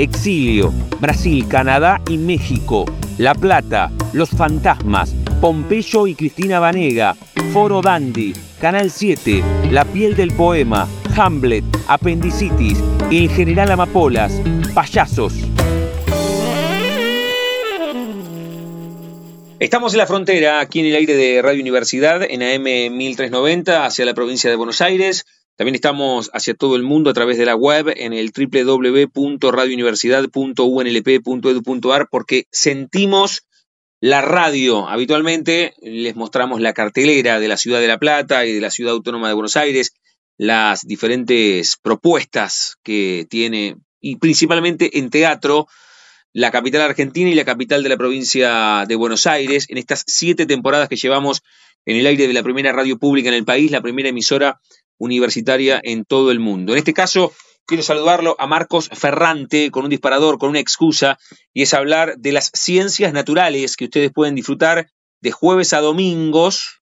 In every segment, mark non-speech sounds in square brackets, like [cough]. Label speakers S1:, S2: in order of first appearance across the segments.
S1: Exilio, Brasil, Canadá y México, La Plata, Los Fantasmas, Pompeyo y Cristina Vanega, Foro Dandy, Canal 7, La Piel del Poema, Hamlet, Apendicitis, El General Amapolas, Payasos. Estamos en la frontera, aquí en el aire de Radio Universidad, en AM 1390, hacia la provincia de Buenos Aires. También estamos hacia todo el mundo a través de la web en el www.radiouniversidad.unlp.edu.ar porque sentimos la radio. Habitualmente les mostramos la cartelera de la ciudad de La Plata y de la ciudad autónoma de Buenos Aires, las diferentes propuestas que tiene, y principalmente en teatro, la capital argentina y la capital de la provincia de Buenos Aires, en estas siete temporadas que llevamos en el aire de la primera radio pública en el país, la primera emisora universitaria en todo el mundo. En este caso, quiero saludarlo a Marcos Ferrante con un disparador, con una excusa, y es hablar de las ciencias naturales que ustedes pueden disfrutar de jueves a domingos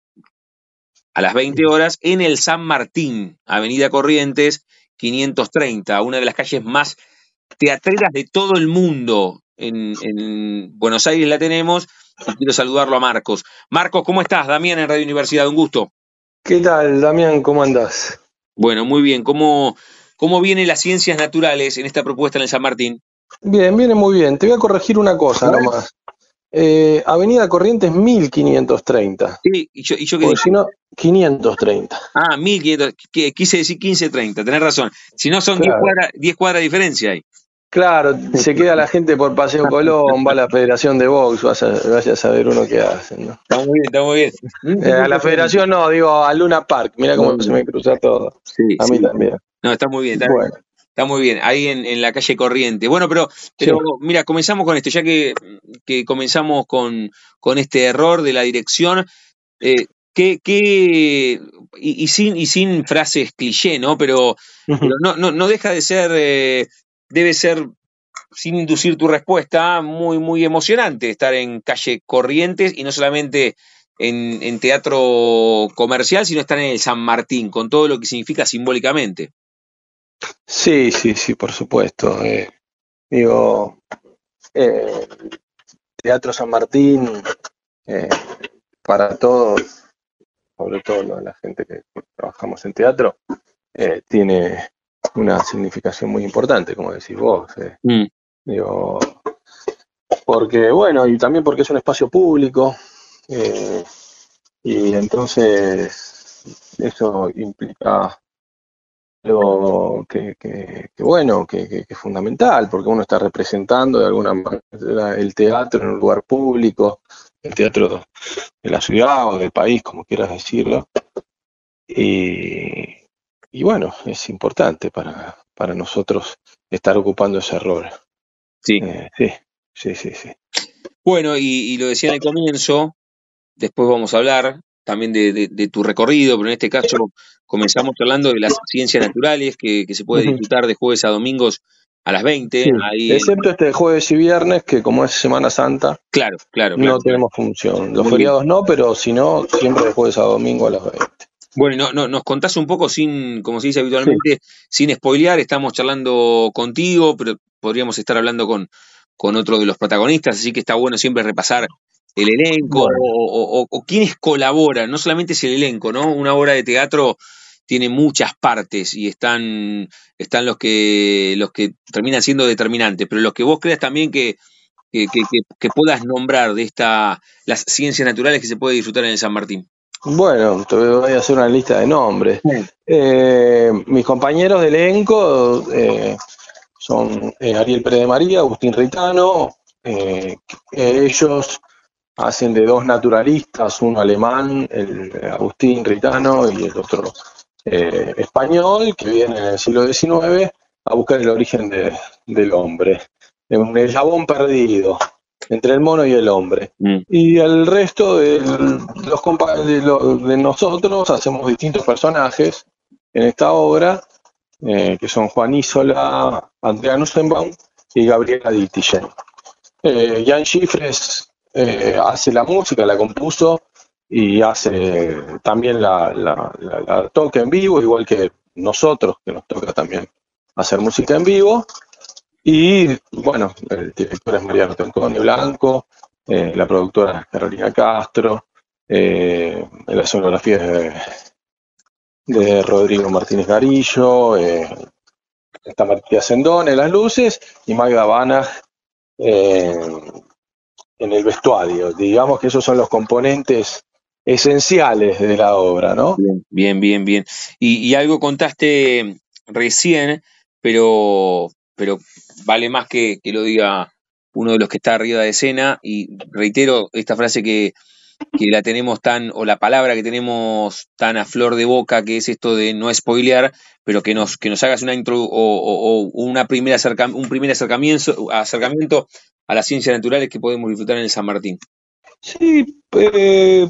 S1: a las 20 horas en el San Martín, Avenida Corrientes 530, una de las calles más teatreras de todo el mundo. En, en Buenos Aires la tenemos quiero saludarlo a Marcos. Marcos, ¿cómo estás? Damián en Radio Universidad, un gusto.
S2: ¿Qué tal, Damián? ¿Cómo andás?
S1: Bueno, muy bien. ¿Cómo, cómo vienen las ciencias naturales en esta propuesta en el San Martín?
S2: Bien, viene muy bien. Te voy a corregir una cosa nomás. Eh, Avenida Corrientes 1530.
S1: Sí, y yo, y yo qué
S2: si no, 530.
S1: Ah, 1500, que- quise decir 1530, tenés razón. Si no son 10
S2: Claro.
S1: cuadras, 10 cuadras de diferencia ahí.
S2: Claro, se queda la gente por Paseo [laughs] Colón, va a la Federación de Box, vas a, vaya a saber uno qué hacen, ¿no?
S1: Está muy bien, está muy bien.
S2: Eh, a la Federación no, digo a Luna Park, mira cómo se me cruza todo.
S1: Sí,
S2: A mí
S1: sí.
S2: también.
S1: No, está muy bien, está,
S2: Bueno,
S1: está muy bien. Ahí en, en la calle Corriente. Bueno, pero, pero mira, comenzamos con esto, ya que, que comenzamos con, con este error de la dirección. Eh, ¿qué, qué- y, y sin, y sin frases cliché, ¿no? Pero, pero no, no, no deja de ser, eh, debe ser, sin inducir tu respuesta, muy, muy emocionante estar en calle Corrientes y no solamente en, teatro comercial, sino estar en el San Martín, con todo lo que significa simbólicamente.
S2: sí, sí, sí, por supuesto. eh, digo, eh, Teatro San Martín, eh, para todos, sobre todo la gente que trabajamos en teatro, tiene una significación muy importante, como decís vos. eh.
S1: Mm.
S2: Digo, porque, bueno, y también porque es un espacio público, eh, y entonces eso implica algo que, que- que bueno, que, que- que es fundamental, porque uno está representando de alguna manera el teatro en un lugar público, el teatro de la ciudad o del país, como quieras decirlo. Y, y bueno, es importante para, para nosotros estar ocupando ese rol.
S1: Sí.
S2: Eh, sí, sí, sí, sí.
S1: Bueno, y, y lo decía en el comienzo, después vamos a hablar también de, de- de tu recorrido, pero en este caso comenzamos hablando de las ciencias naturales que, que se puede disfrutar de jueves a domingos a las 20.
S2: Sí,
S1: ahí en-
S2: Excepto este jueves y viernes, que como es Semana Santa,
S1: claro, claro,
S2: no
S1: claro.
S2: tenemos función. Los
S1: Muy
S2: feriados no, pero si no, siempre de jueves a domingo a las 20.
S1: Bueno, no, no, nos contás un poco sin, como se dice habitualmente, sin spoilear, estamos charlando contigo, pero podríamos estar hablando con, con otro de los protagonistas, así que está bueno siempre repasar el elenco
S2: Bueno.
S1: o, o- o quienes colaboran, no solamente es el elenco, ¿no? Una obra de teatro tiene muchas partes y están, están los que los que terminan siendo determinantes, pero los que vos creas también que, que, que- que- que puedas nombrar de esta las ciencias naturales que se puede disfrutar en el San Martín.
S2: Bueno, te voy a hacer una lista de nombres.
S1: Sí.
S2: Eh, mis compañeros de elenco eh, son eh, Ariel Pérez de María, Agustín Ritano. eh, ellos hacen de dos naturalistas, uno alemán, el Agustín Ritano, y el otro español, que viene en el siglo XIX a buscar el origen de- del hombre. Un eslabón perdido. Entre el mono y el hombre.
S1: Mm.
S2: Y el resto de, los de, lo- de nosotros hacemos distintos personajes en esta obra, eh, que son Juan Isola, Andrea Nussenbaum y Gabriela Dittigen. Eh, Jan Schifres eh, hace la música, la compuso y hace también la, la- la- la toca en vivo, igual que nosotros, que nos toca también hacer música en vivo. Y bueno, el director es Mariano Antonio Blanco, eh, la productora es Carolina Castro, eh, la sonografía es de, Rodrigo Martínez Garillo, eh, está Matías Sendón en las luces y Magda Banach eh, en el vestuario. Digamos que esos son los componentes esenciales de la obra, ¿no?
S1: Bien, bien, bien, y algo contaste recién, pero, pero vale más que, que lo diga uno de los que está arriba de escena. Y reitero esta frase que, que la tenemos tan, o la palabra que tenemos tan a flor de boca, que es esto de no spoilear, pero que nos, que nos hagas una intro o, una primera un primer acercamiento, acercamiento a las ciencias naturales que podemos disfrutar en el San Martín.
S2: Sí, eh,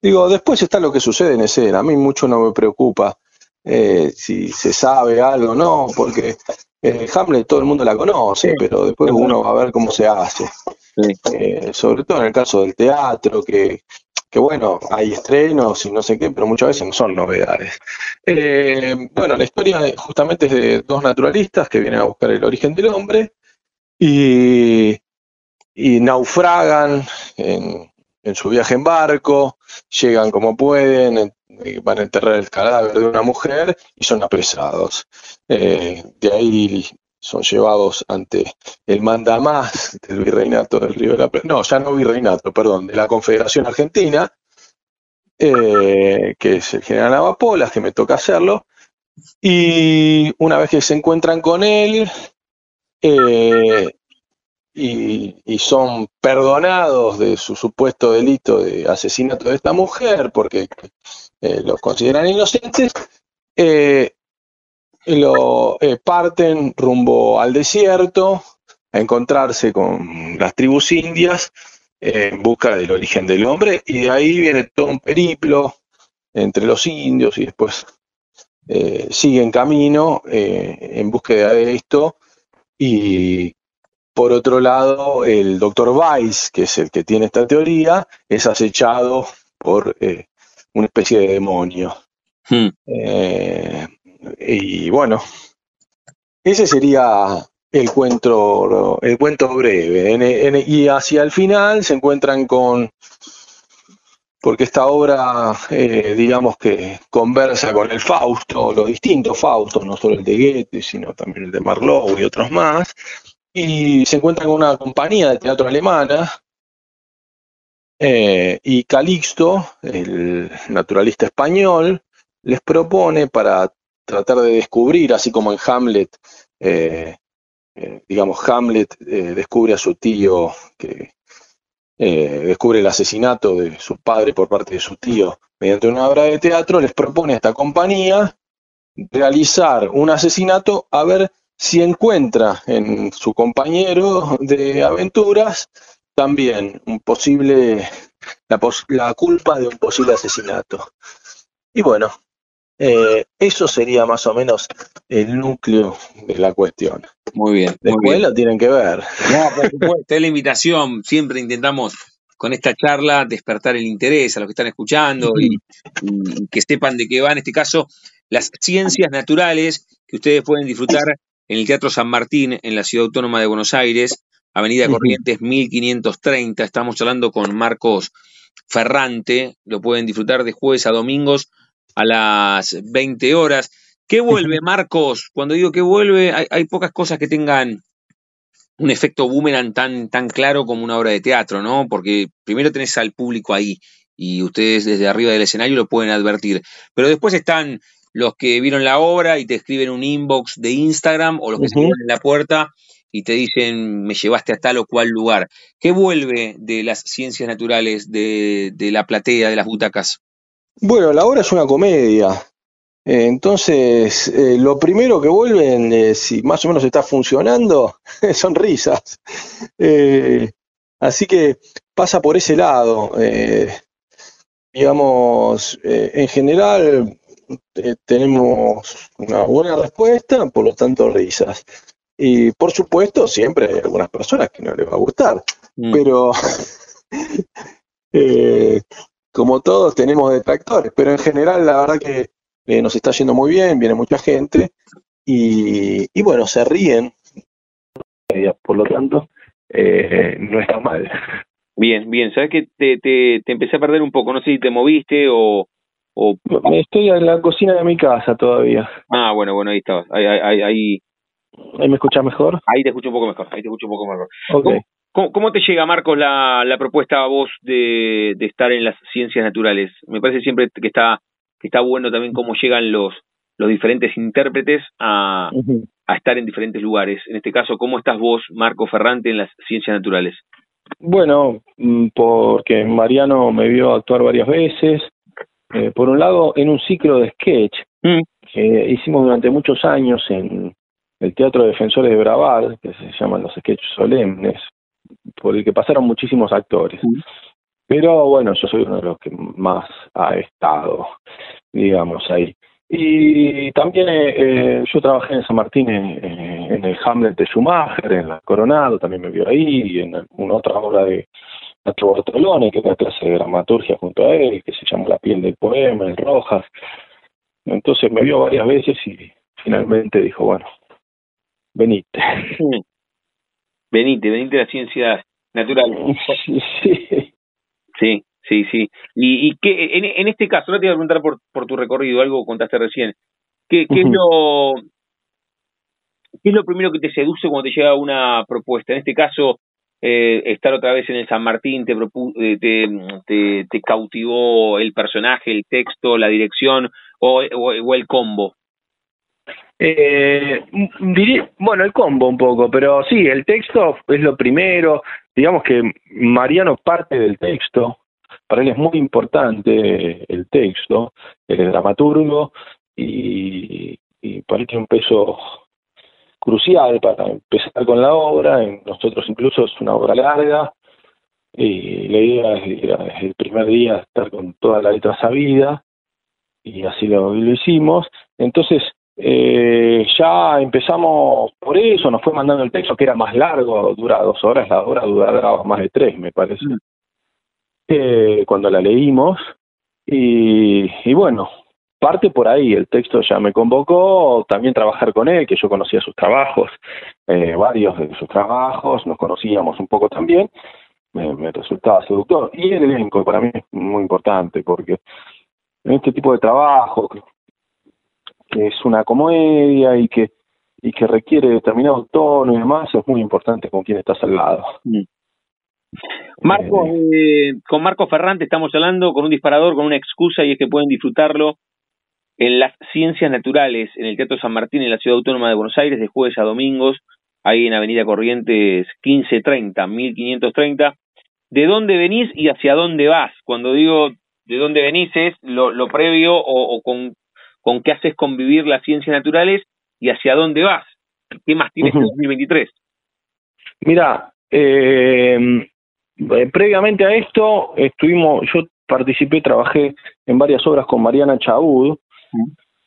S2: digo, después está lo que sucede en escena. A mí mucho no me preocupa eh, si se sabe algo o no, porque eh, Hamlet todo el mundo la conoce, pero después uno va a ver cómo se hace. Eh, sobre todo en el caso del teatro, que, que bueno, hay estrenos y no sé qué, pero muchas veces no son novedades. Eh, bueno, la historia justamente es de dos naturalistas que vienen a buscar el origen del hombre y, y naufragan en, en su viaje en barco, llegan como pueden, en- eh, van a enterrar el cadáver de una mujer y son apresados. Eh, de ahí son llevados ante el mandamás del virreinato del Río de la Plata, no, ya no virreinato, perdón, de la Confederación Argentina, eh, que es el general Amapolas, que me toca hacerlo, y una vez que se encuentran con él, y, son perdonados de su supuesto delito de asesinato de esta mujer porque eh, los consideran inocentes, eh, lo eh, parten rumbo al desierto a encontrarse con las tribus indias eh, en busca del origen del hombre y de ahí viene todo un periplo entre los indios y después siguen camino en búsqueda de esto y por otro lado, el doctor Weiss, que es el que tiene esta teoría, es acechado por eh, una especie de demonio.
S1: Hmm.
S2: Eh, y bueno, ese sería el cuento, el cuento breve. En- en- y hacia el final se encuentran con, porque esta obra, eh, digamos que conversa con el Fausto, los distintos Faustos, no solo el de Goethe, sino también el de Marlowe y otros más, y se encuentran con una compañía de teatro alemana, eh, y Calixto, el naturalista español, les propone para tratar de descubrir, así como en Hamlet, eh, eh, digamos, Hamlet descubre a su tío que descubre el asesinato de su padre por parte de su tío mediante una obra de teatro, les propone a esta compañía realizar un asesinato a ver si encuentra en su compañero de aventuras también un posible la, pos- la culpa de un posible asesinato. Y bueno, eh, eso sería más o menos el núcleo de la cuestión.
S1: Muy bien, muy
S2: Después
S1: bien.
S2: lo tienen que ver.
S1: No, por supuesto, es la invitación. Siempre intentamos con esta charla despertar el interés a los que están escuchando y, y que sepan de qué va, en este caso, las ciencias naturales que ustedes pueden disfrutar en el Teatro San Martín, en la Ciudad Autónoma de Buenos Aires, Avenida. Corrientes 1530. Estamos hablando con Marcos Ferrante. Lo pueden disfrutar de jueves a domingos a las 20 horas. ¿Qué vuelve, Marcos? Cuando digo que vuelve, hay, hay pocas cosas que tengan un efecto boomerang tan, tan claro como una obra de teatro, ¿no? Porque primero tenés al público ahí y ustedes desde arriba del escenario lo pueden advertir. Pero después están los que vieron la obra y te escriben un inbox de Instagram o los que se quedan en la puerta y te dicen me llevaste a tal o cual lugar. ¿Qué vuelve de las ciencias naturales, de, de la platea, de las butacas?
S2: Bueno, la obra es una comedia. Entonces, eh, lo primero que vuelven, eh, si más o menos está funcionando, [laughs] son risas. Eh, Así que pasa por ese lado. Eh, digamos, en general eh, tenemos una buena respuesta, por lo tanto risas. Y por supuesto, siempre hay algunas personas que no les va a gustar, mm. pero [laughs] como todos tenemos detractores, pero en general la verdad que nos está yendo muy bien, viene mucha gente y, y bueno, se ríen. Por lo tanto, eh, no está mal.
S1: Bien, bien. Sabes que te, te, te, empecé a perder un poco. No sé si te moviste o, o.
S2: Estoy en la cocina de mi casa todavía.
S1: Ah, bueno, bueno, ahí estabas. Ahí, ahí, ahí.
S2: ¿Ahí me escuchas mejor?
S1: Ahí te escucho un poco mejor. Ahí te escucho un poco mejor. Okay. ¿Cómo, cómo, te llega, Marcos, la, la propuesta a vos de, de estar en las ciencias naturales? Me parece siempre que está que está bueno también cómo llegan los los diferentes intérpretes a, a estar en diferentes lugares. En este caso, ¿cómo estás vos, Marco Ferrante, en las ciencias naturales?
S2: Bueno, mm, porque Mariano me vio actuar varias veces. Eh, por un lado, en un ciclo de sketch mm. que hicimos durante muchos años en el Teatro Defensores de Braval, que se llaman los sketches solemnes, por el que pasaron muchísimos actores. Mm. Pero bueno, yo soy uno de los que más ha estado, digamos, ahí. Y también eh, eh, yo trabajé en San Martín en, el Hamlet de Schumacher, en la Coronado, también me vio ahí, y en una otra obra de Nacho Bortolone, que una clase de dramaturgia junto a él, que se llama La piel del poema, en Rojas. Entonces me vio varias veces y finalmente dijo, bueno, venite.
S1: Venite, venite a la ciencia natural.
S2: Sí.
S1: Sí. Sí, sí. Y, y que en, en, este caso, ahora te voy a preguntar por, por tu recorrido, algo contaste recién. ¿Qué, qué, es lo, ¿Qué es lo primero que te seduce cuando te llega una propuesta? En este caso, eh, estar otra vez en el San Martín, te, eh, te, cautivó el personaje, el texto, la dirección o, o, el combo?
S2: Eh, bueno, el combo un poco, pero sí, el texto es lo primero. Digamos que Mariano parte del texto, para él es muy importante el texto, el dramaturgo, y, y para él tiene un peso crucial para empezar con la obra. Nosotros incluso es una obra larga, y la idea era desde el primer día estar con toda la letra sabida, y así lo, hicimos. Entonces, eh, ya empezamos por eso, nos fue mandando el texto que era más largo, dura dos horas, la obra duraba más de tres, me parece. Mm eh, cuando la leímos. Y, y, bueno, parte por ahí, el texto ya me convocó, también trabajar con él, que yo conocía sus trabajos, eh, varios de sus trabajos, nos conocíamos un poco también, me, me resultaba seductor. Y el elenco para mí es muy importante, porque en este tipo de trabajo, que es una comedia y que y que requiere determinado tono y demás, es muy importante con quién estás al lado. Mm.
S1: Marco, eh, con Marco Ferrante estamos hablando con un disparador, con una excusa y es que pueden disfrutarlo en las ciencias naturales, en el Teatro San Martín, en la Ciudad Autónoma de Buenos Aires, de jueves a domingos, ahí en Avenida Corrientes 1530, 1530. ¿De dónde venís y hacia dónde vas? Cuando digo de dónde venís es lo, lo previo o, o, con, con qué haces convivir las ciencias naturales y hacia dónde vas. ¿Qué más tienes en 2023?
S2: Mira, eh, eh, previamente a esto, estuvimos, yo participé, trabajé en varias obras con Mariana Chabud.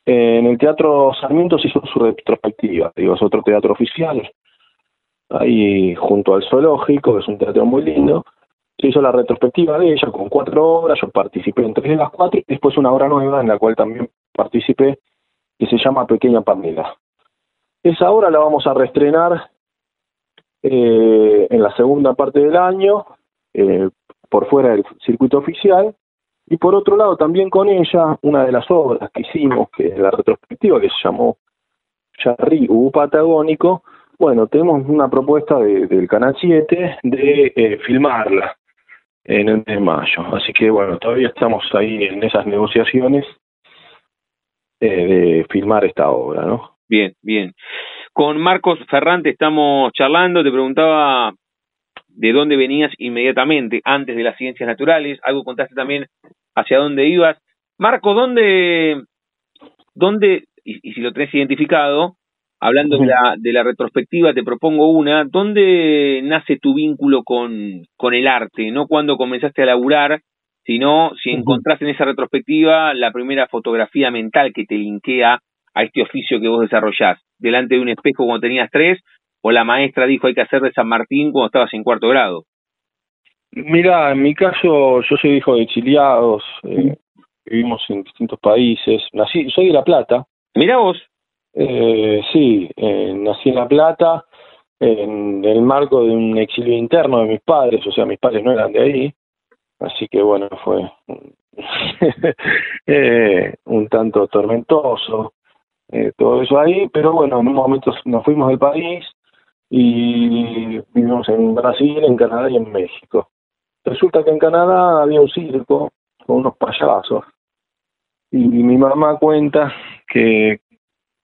S2: En el Teatro Sarmiento se hizo su retrospectiva, digo, es otro teatro oficial, ahí junto al Zoológico, que es un teatro muy lindo. Se hizo la retrospectiva de ella con cuatro obras, yo participé en tres de las cuatro, y después una obra nueva en la cual también participé, que se llama Pequeña Pamela. Esa obra la vamos a reestrenar eh, en la segunda parte del año, eh, por fuera del circuito oficial, y por otro lado también con ella, una de las obras que hicimos, que es la retrospectiva, que se llamó Charri U Patagónico, bueno, tenemos una propuesta del Canal 7 de eh, filmarla en el mes de mayo. Así que bueno, todavía estamos ahí en esas negociaciones eh, de filmar esta obra, ¿no?
S1: Bien, bien. Con Marcos Ferrante estamos charlando, te preguntaba de dónde venías inmediatamente, antes de las ciencias naturales, algo contaste también hacia dónde ibas. Marco, ¿dónde, dónde y, si lo tenés identificado, hablando de la, de la retrospectiva, te propongo una. ¿Dónde nace tu vínculo con, con el arte? No cuando comenzaste a laburar, sino si encontraste en esa retrospectiva la primera fotografía mental que te linkea a este oficio que vos desarrollás. Delante de un espejo cuando tenías tres, o la maestra dijo hay que hacer de San Martín cuando estabas en cuarto grado.
S2: Mira, en mi caso yo soy hijo de exiliados, eh, vivimos en distintos países, nací, soy de La Plata.
S1: Mira vos.
S2: Eh, sí, eh, nací en La Plata en el marco de un exilio interno de mis padres, o sea, mis padres no eran de ahí, así que bueno, fue [laughs] eh, un tanto tormentoso eh, todo eso ahí, pero bueno, en un momento nos fuimos del país y vivimos en Brasil, en Canadá y en México. Resulta que en Canadá había un circo con unos payasos. Y mi mamá cuenta que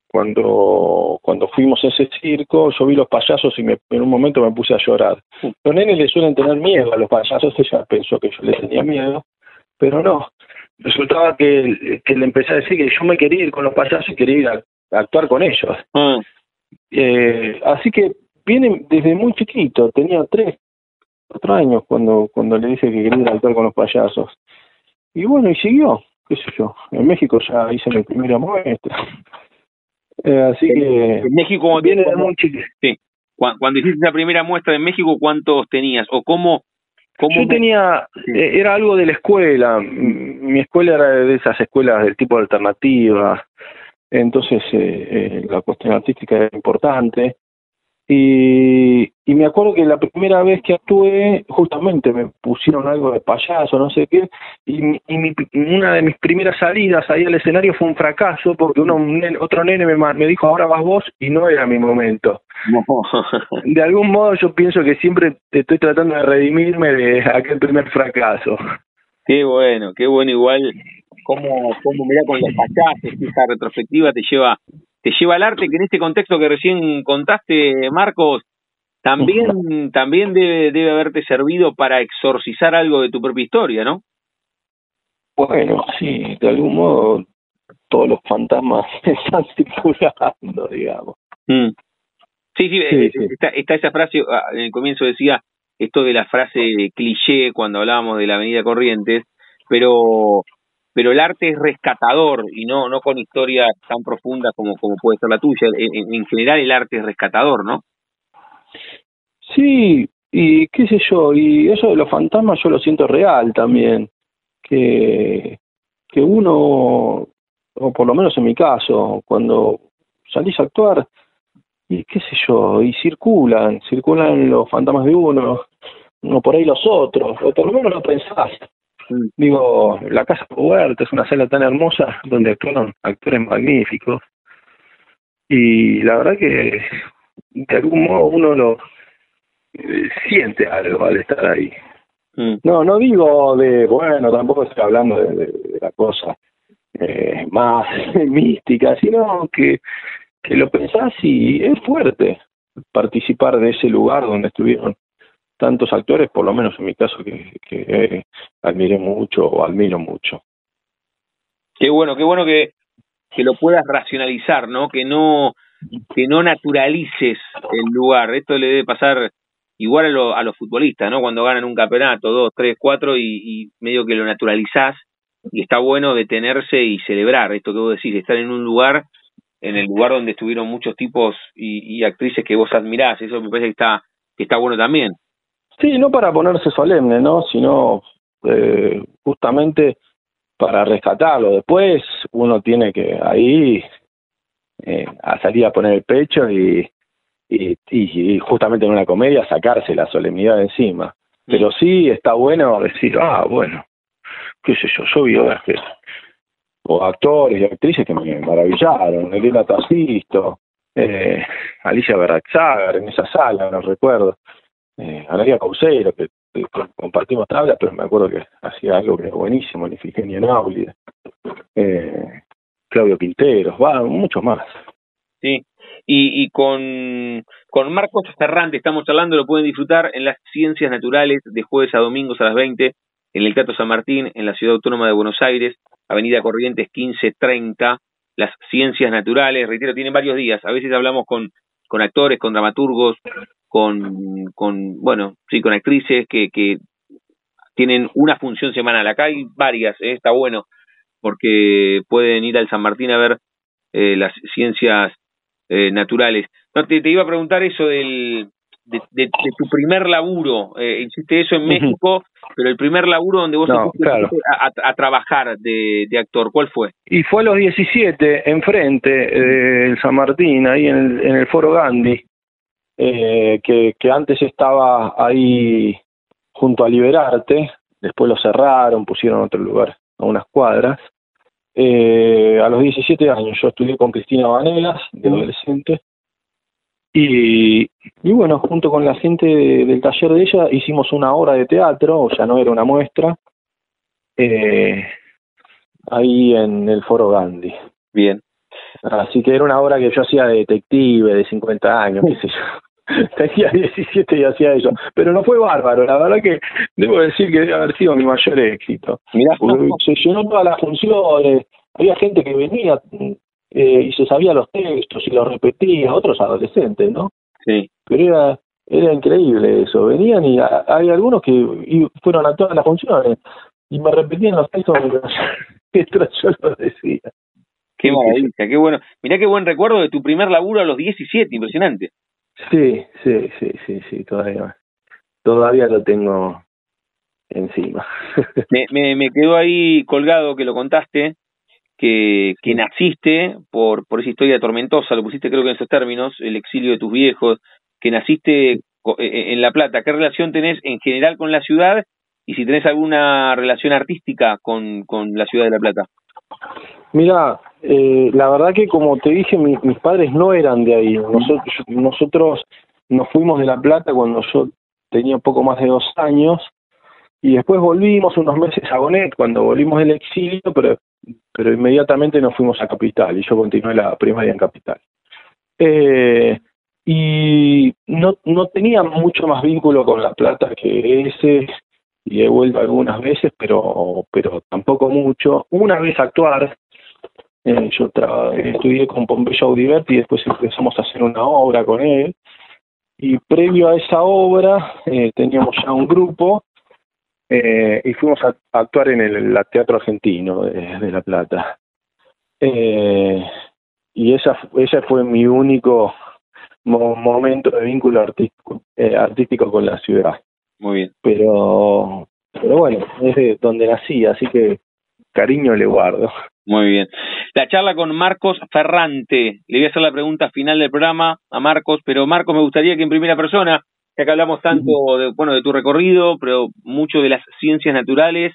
S2: cuando, cuando fuimos a ese circo, yo vi los payasos y me, en un momento me puse a llorar. Los nenes le suelen tener miedo a los payasos, ella pensó que yo le tenía miedo, pero no. Resultaba que, que le empecé a decir que yo me quería ir con los payasos y quería ir a, actuar con ellos. Mm. Eh, así que viene desde muy chiquito, tenía tres, cuatro años cuando, cuando le dije que quería actuar con los payasos. Y bueno, y siguió, qué sé yo. En México ya hice mi primera muestra. [laughs] Eh, así que.
S1: En México, viene de muy chiquito. Sí. Cuando, hiciste la primera muestra en México, ¿cuántos tenías? ¿O cómo.? cómo
S2: yo tenía. Eh, era algo de la escuela. Mi escuela era de esas escuelas del tipo alternativa. Entonces, eh, la cuestión artística era importante. Y, y me acuerdo que la primera vez que actué, justamente me pusieron algo de payaso, no sé qué, y, y mi, una de mis primeras salidas ahí al escenario fue un fracaso porque uno, otro nene me, me dijo, ahora vas vos, y no era mi momento. De algún modo yo pienso que siempre estoy tratando de redimirme de aquel primer fracaso.
S1: Qué bueno, qué bueno igual cómo, cómo mira con los payasos, esa retrospectiva te lleva te lleva al arte, que en este contexto que recién contaste, Marcos, también, también debe, debe haberte servido para exorcizar algo de tu propia historia, ¿no?
S2: Bueno, sí, de algún modo todos los fantasmas [laughs] están circulando, digamos. Mm.
S1: Sí, sí, eh, Está, está, esa frase, ah, en el comienzo decía esto de la frase cliché cuando hablábamos de la Avenida Corrientes, pero pero el arte es rescatador y no no con historias tan profundas como, como puede ser la tuya. En, general el arte es rescatador, ¿no?
S2: Sí, y qué sé yo, y eso de los fantasmas yo lo siento real también, que, que uno, o por lo menos en mi caso, cuando salís a actuar, y qué sé yo, y circulan, circulan los fantasmas de uno, o por ahí los otros, o por lo menos lo pensás. Digo, la Casa Huerta es una sala tan hermosa donde actuaron actores magníficos. Y la verdad que de algún modo uno lo eh, siente algo al estar ahí. Mm. No, no digo de, bueno, tampoco estoy hablando de, la cosa eh, más [laughs] mística, sino que, que lo pensás y es fuerte participar de ese lugar donde estuvieron tantos actores, por lo menos en mi caso, que, que admiré mucho o admiro mucho.
S1: Qué bueno, qué bueno que, que lo puedas racionalizar, ¿no? Que no que no naturalices el lugar. Esto le debe pasar igual a, lo, a los futbolistas, ¿no? Cuando ganan un campeonato, dos, tres, cuatro, y, y medio que lo naturalizás, y está bueno detenerse y celebrar esto que vos decís, estar en un lugar, en el lugar donde estuvieron muchos tipos y, y actrices que vos admirás, eso me parece que está, que está bueno también.
S2: Sí, no para ponerse solemne, ¿no? Sino eh, justamente para rescatarlo. Después uno tiene que ahí eh, a salir a poner el pecho y, y, y, justamente en una comedia sacarse la solemnidad encima. Pero sí está bueno decir, ah, bueno, qué sé yo, yo vi que, o actores y actrices que me maravillaron, Elena Tacisto, eh, Alicia Beraxagar en esa sala, no recuerdo eh, Analia Causeiro, que, compartimos tablas, pero me acuerdo que hacía algo que era buenísimo, en Ifigenia Náulida, eh, Claudio Quinteros, va, muchos más.
S1: Sí, y, y con, con Marcos Ferrante estamos hablando, lo pueden disfrutar en las Ciencias Naturales de jueves a domingos a las 20 en el Teatro San Martín, en la Ciudad Autónoma de Buenos Aires, Avenida Corrientes 1530, las ciencias naturales, reitero, tienen varios días, a veces hablamos con, con actores, con dramaturgos, con, con bueno, sí, con actrices que, que tienen una función semanal, acá hay varias, ¿eh? está bueno, porque pueden ir al San Martín a ver eh, las ciencias eh, naturales. No, te, te, iba a preguntar eso del, de, de, tu primer laburo. Eh, hiciste eso en México, pero el primer laburo donde vos
S2: no, claro.
S1: a, a, trabajar de, de, actor, ¿cuál fue?
S2: Y fue a los 17, enfrente del eh, San Martín, ahí en el, en el Foro Gandhi, eh, que, que antes estaba ahí junto a Liberarte, después lo cerraron, pusieron otro lugar, a unas cuadras. Eh, a los 17 años yo estudié con Cristina Vanegas, de adolescente, y, y bueno, junto con la gente de, del taller de ella hicimos una obra de teatro, o sea, no era una muestra, eh, ahí en el Foro Gandhi.
S1: Bien.
S2: Así que era una obra que yo hacía de detective, de 50 años, qué sé yo. [laughs] Tenía 17 y hacía eso. Pero no fue bárbaro, la verdad que debo decir que debe haber sido mi mayor éxito.
S1: Mirá.
S2: Se llenó todas las funciones, había gente que venía, eh, y se sabía los textos y los repetía, otros adolescentes, ¿no?
S1: Sí.
S2: Pero era, era increíble eso. Venían y a, hay algunos que y fueron a todas las funciones y me repetían los textos mientras [laughs] yo los decía.
S1: Qué maravilla, qué bueno. Mirá qué buen recuerdo de tu primer laburo a los 17, impresionante.
S2: Sí, sí, sí, sí, sí, todavía, todavía lo tengo encima. [laughs]
S1: me, me, me quedó ahí colgado que lo contaste, que, que naciste por, por esa historia tormentosa, lo pusiste creo que en esos términos, el exilio de tus viejos, que naciste en La Plata. ¿Qué relación tenés en general con la ciudad y si tenés alguna relación artística con, con la ciudad de La Plata?
S2: Mira, eh, la verdad que como te dije, mi, mis padres no eran de ahí. Nosotros, nosotros nos fuimos de La Plata cuando yo tenía poco más de dos años y después volvimos unos meses a Bonet cuando volvimos del exilio, pero pero inmediatamente nos fuimos a Capital y yo continué la primaria en Capital. Eh, y no, no tenía mucho más vínculo con La Plata que ese, y he vuelto algunas veces, pero, pero tampoco mucho. Una vez actuar, eh, yo estudié con Pompeyo Audiberti y después empezamos a hacer una obra con él, y previo a esa obra eh, teníamos ya un grupo eh, y fuimos a, actuar en el Teatro Argentino de, La Plata. Y esa, ese fue mi único mo momento de vínculo artístico, artístico con la ciudad.
S1: Muy bien.
S2: Pero, pero bueno, es de donde nací, así que cariño le guardo.
S1: Muy bien. La charla con Marcos Ferrante. Le voy a hacer la pregunta final del programa a Marcos, pero Marcos me gustaría que en primera persona ya que hablamos tanto de, bueno, de tu recorrido, pero mucho de las ciencias naturales,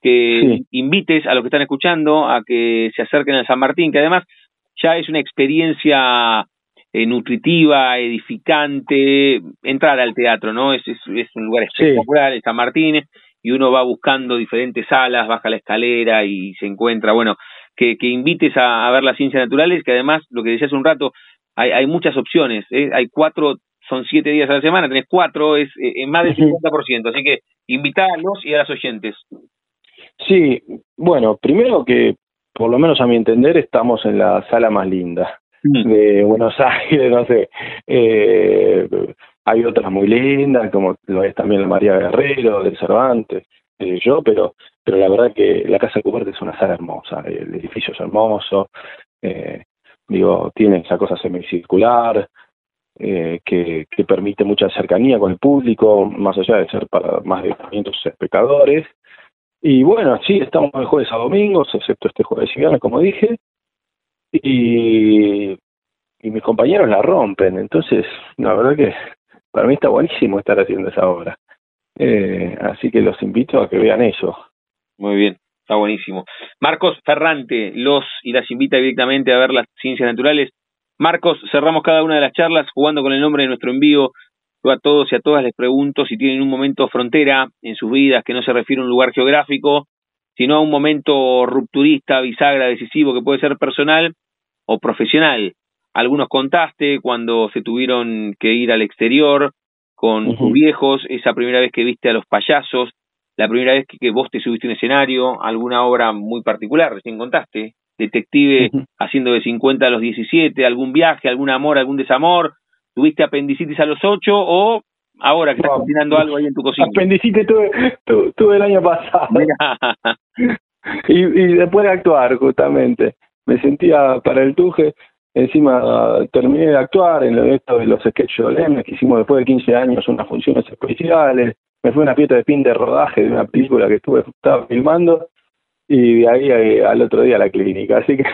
S1: que sí. invites a los que están escuchando a que se acerquen al San Martín, que además ya es una experiencia eh, nutritiva, edificante, entrar al teatro, ¿no? Es, es, es un lugar espectacular, sí. San Martín, y uno va buscando diferentes salas, baja la escalera y se encuentra, bueno, que, que invites a, a ver las ciencias naturales, que además, lo que decía hace un rato, hay, hay muchas opciones, ¿eh? hay cuatro son siete días a la semana, tenés cuatro, es eh, más del 50%, así que invitarlos y a los oyentes.
S2: Sí, bueno, primero que, por lo menos a mi entender, estamos en la sala más linda. De Buenos Aires, [laughs] no sé, eh, hay otras muy lindas, como lo es también la María Guerrero, del Cervantes, yo, pero pero la verdad que la Casa Cuberte es una sala hermosa, el edificio es hermoso, eh, digo, tiene esa cosa semicircular, eh, que, que, permite mucha cercanía con el público, más allá de ser para más de 500 espectadores. Y bueno, sí, estamos de jueves a domingos, excepto este jueves y viernes, como dije, y, mis compañeros la rompen. Entonces, la verdad que para mí está buenísimo estar haciendo esa obra. Eh, así que los invito a que vean eso.
S1: Muy bien, está buenísimo. Marcos Ferrante los y las invita directamente a ver las ciencias naturales Marcos, cerramos cada una de las charlas jugando con el nombre de nuestro envío. Yo a todos y a todas les pregunto si tienen un momento frontera en sus vidas que no se refiere a un lugar geográfico, sino a un momento rupturista, bisagra, decisivo, que puede ser personal o profesional. Algunos contaste cuando se tuvieron que ir al exterior con uh -huh. tus viejos, esa primera vez que viste a los payasos, la primera vez que, que vos te subiste a un escenario, alguna obra muy particular, recién contaste. detective haciendo de 50 a los 17, algún viaje, algún amor, algún desamor, tuviste apendicitis a los 8 o ahora que estás cocinando algo ahí en tu cocina.
S2: Apendicitis tuve, tuve, el año pasado. [laughs] y, y después de actuar, justamente. Me sentía para el tuje, encima terminé de actuar en esto de los sketches de que hicimos después de 15 años unas funciones especiales, me fue una fiesta de fin de rodaje de una película que estuve estaba filmando y de ahí eh, al otro día a la clínica, así que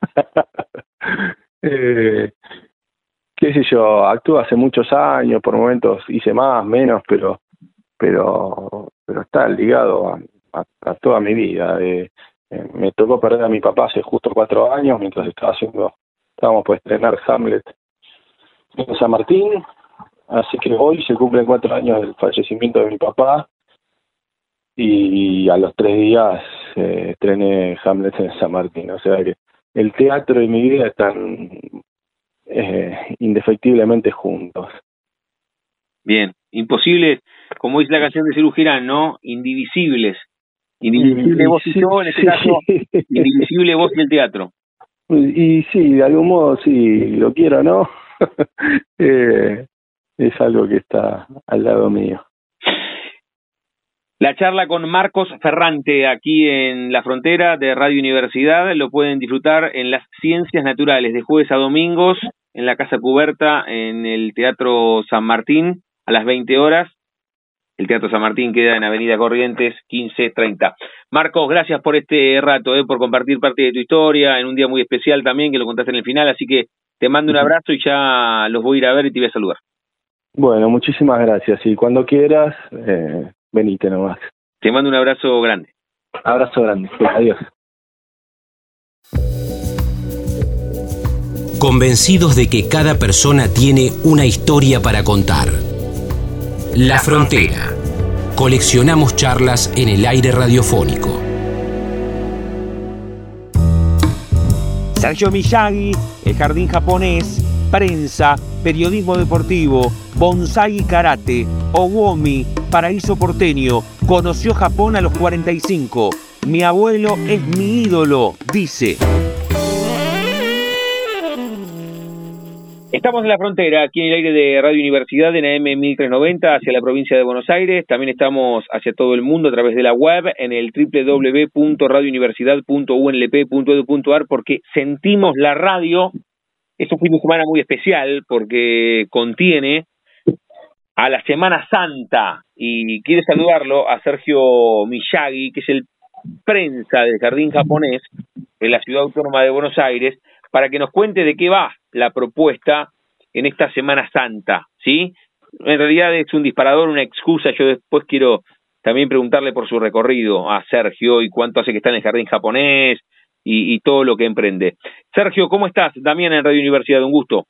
S2: [laughs] eh, qué sé yo, actúo hace muchos años, por momentos hice más, menos, pero pero pero está ligado a, toda mi vida. Eh, me tocó perder a mi papá hace justo cuatro años mientras estaba haciendo, estábamos por estrenar Hamlet en San Martín, así que hoy se cumplen cuatro años del fallecimiento de mi papá y a los tres días eh, estrené Hamlet en San Martín, o sea que el teatro y mi vida están eh, indefectiblemente juntos.
S1: Bien, imposible, como dice la canción de Ciru ¿no? Indivisibles. Indivisible voz y yo, en este caso, indivisible voz y el teatro.
S2: Y sí, de algún modo, sí, lo quiero, ¿no? [laughs] eh, es algo que está al lado mío.
S1: La charla con Marcos Ferrante aquí en la frontera de Radio Universidad lo pueden disfrutar en las Ciencias Naturales de jueves a domingos en la Casa Cuberta en el Teatro San Martín a las 20 horas. El Teatro San Martín queda en Avenida Corrientes 1530. Marcos, gracias por este rato, eh, por compartir parte de tu historia en un día muy especial también que lo contaste en el final, así que te mando un abrazo y ya los voy a ir a ver y te voy a saludar.
S2: Bueno, muchísimas gracias y cuando quieras, eh, venite nomás.
S1: Te mando un abrazo grande.
S2: Abrazo grande, adiós.
S3: Convencidos de que cada persona tiene una historia para contar. La Frontera. Coleccionamos charlas en el aire radiofónico.
S4: Sergio Miyagi, el jardín japonés, prensa, periodismo deportivo, bonsai y karate, Owomi, paraíso porteño, conoció Japón a los 45. Mi abuelo es mi ídolo, dice.
S1: Estamos en la frontera, aquí en el aire de Radio Universidad, en AM 1390, hacia la provincia de Buenos Aires. También estamos hacia todo el mundo a través de la web, en el www.radiouniversidad.unlp.edu.ar, porque sentimos la radio. Es un fin de semana muy especial porque contiene a la Semana Santa y quiere saludarlo a Sergio Miyagi, que es el prensa del Jardín Japonés en la Ciudad Autónoma de Buenos Aires, para que nos cuente de qué va la propuesta en esta Semana Santa, ¿sí? En realidad es un disparador, una excusa. Yo después quiero también preguntarle por su recorrido a Sergio y cuánto hace que está en el jardín japonés y, todo lo que emprende. Sergio, ¿cómo estás? Damián en Radio Universidad, un gusto.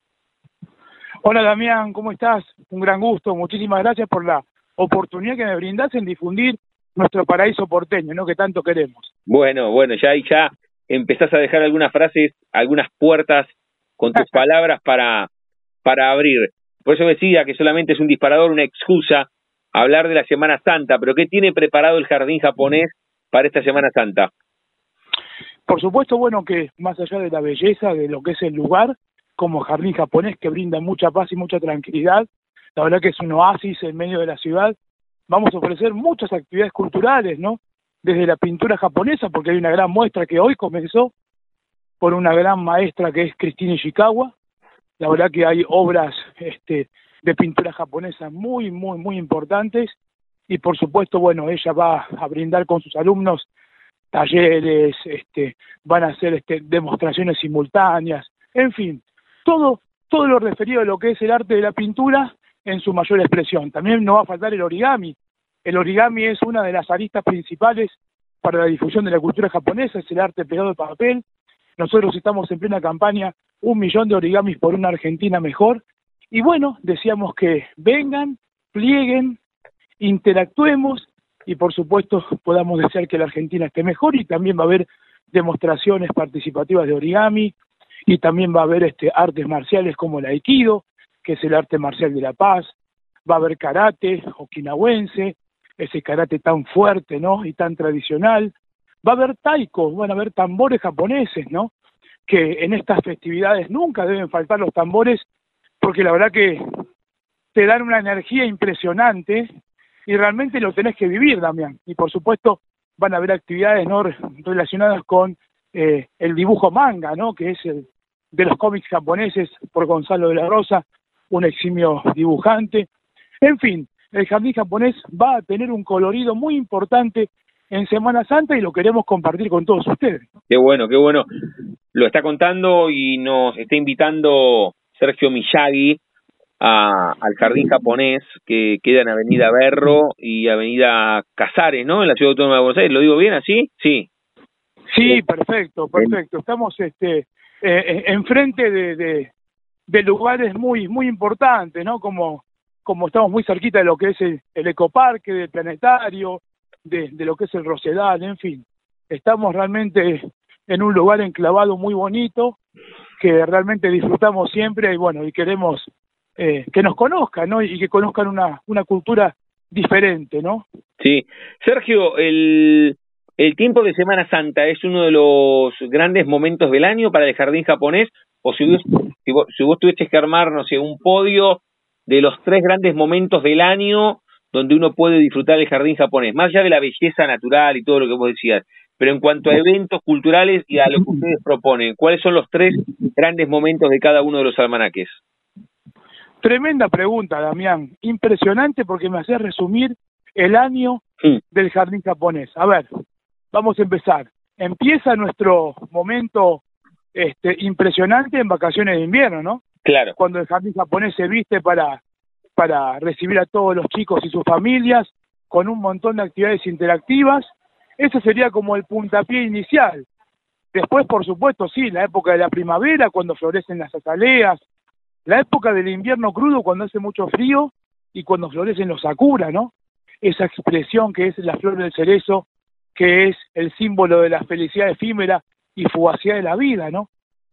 S5: Hola Damián, ¿cómo estás? Un gran gusto. Muchísimas gracias por la oportunidad que me brindas en difundir nuestro paraíso porteño, ¿no? Que tanto queremos.
S1: Bueno, bueno, ya ahí ya empezás a dejar algunas frases, algunas puertas con tus [laughs] palabras para, para abrir. Por eso decía que solamente es un disparador, una excusa hablar de la Semana Santa, pero ¿qué tiene preparado el jardín japonés para esta Semana Santa?
S5: Por supuesto, bueno, que más allá de la belleza de lo que es el lugar, como jardín japonés que brinda mucha paz y mucha tranquilidad, la verdad que es un oasis en medio de la ciudad, vamos a ofrecer muchas actividades culturales, ¿no? Desde la pintura japonesa, porque hay una gran muestra que hoy comenzó por una gran maestra que es Cristina Ishikawa. La verdad que hay obras este, de pintura japonesa muy, muy, muy importantes. Y por supuesto, bueno, ella va a brindar con sus alumnos talleres, este, van a hacer este, demostraciones simultáneas, en fin, todo, todo lo referido a lo que es el arte de la pintura en su mayor expresión. También no va a faltar el origami. El origami es una de las aristas principales para la difusión de la cultura japonesa, es el arte pegado de papel, nosotros estamos en plena campaña, un millón de origamis por una Argentina mejor. Y bueno, decíamos que vengan, plieguen, interactuemos y por supuesto podamos desear que la Argentina esté mejor y también va a haber demostraciones participativas de origami y también va a haber este, artes marciales como el aikido, que es el arte marcial de la paz, va a haber karate okinawense, ese karate tan fuerte ¿no? y tan tradicional, Va a haber taikos, van a haber tambores japoneses, ¿no? Que en estas festividades nunca deben faltar los tambores, porque la verdad que te dan una energía impresionante y realmente lo tenés que vivir, Damián. Y por supuesto van a haber actividades relacionadas con eh, el dibujo manga, ¿no? Que es el de los cómics japoneses por Gonzalo de la Rosa, un eximio dibujante. En fin, el jardín japonés va a tener un colorido muy importante en Semana Santa y lo queremos compartir con todos ustedes.
S1: Qué bueno, qué bueno. Lo está contando y nos está invitando Sergio Miyagi a, al jardín japonés que queda en Avenida Berro y Avenida Casares, ¿no? En la Ciudad Autónoma de Buenos Aires. ¿Lo digo bien así? Sí.
S5: Sí, perfecto, perfecto. Estamos este, eh, enfrente de, de, de lugares muy muy importantes, ¿no? Como como estamos muy cerquita de lo que es el, ecoparque, del planetario, de, lo que es el Rosedal, en fin. Estamos realmente en un lugar enclavado muy bonito, que realmente disfrutamos siempre y bueno, y queremos eh, que nos conozcan, ¿no? Y que conozcan una, una cultura diferente, ¿no?
S1: Sí. Sergio, el, el tiempo de Semana Santa es uno de los grandes momentos del año para el jardín japonés, o si vos, si vos, si vos tuvieses que armar, no sé, un podio de los tres grandes momentos del año donde uno puede disfrutar el jardín japonés, más allá de la belleza natural y todo lo que vos decías, pero en cuanto a eventos culturales y a lo que ustedes proponen, ¿cuáles son los tres grandes momentos de cada uno de los almanaques?
S5: Tremenda pregunta, Damián. Impresionante porque me hace resumir el año del jardín japonés. A ver, vamos a empezar. Empieza nuestro momento este, impresionante en vacaciones de invierno, ¿no? Cuando el jardín japonés se viste para, para recibir a todos los chicos y sus familias, con un montón de actividades interactivas. Ese sería como el puntapié inicial. Después, por supuesto, sí, la época de la primavera, cuando florecen las azaleas, la época del invierno crudo, cuando hace mucho frío, y cuando florecen los sakura, ¿no? Esa expresión que es la flor del cerezo, que es el símbolo de la felicidad efímera y fugacidad de la vida, ¿no?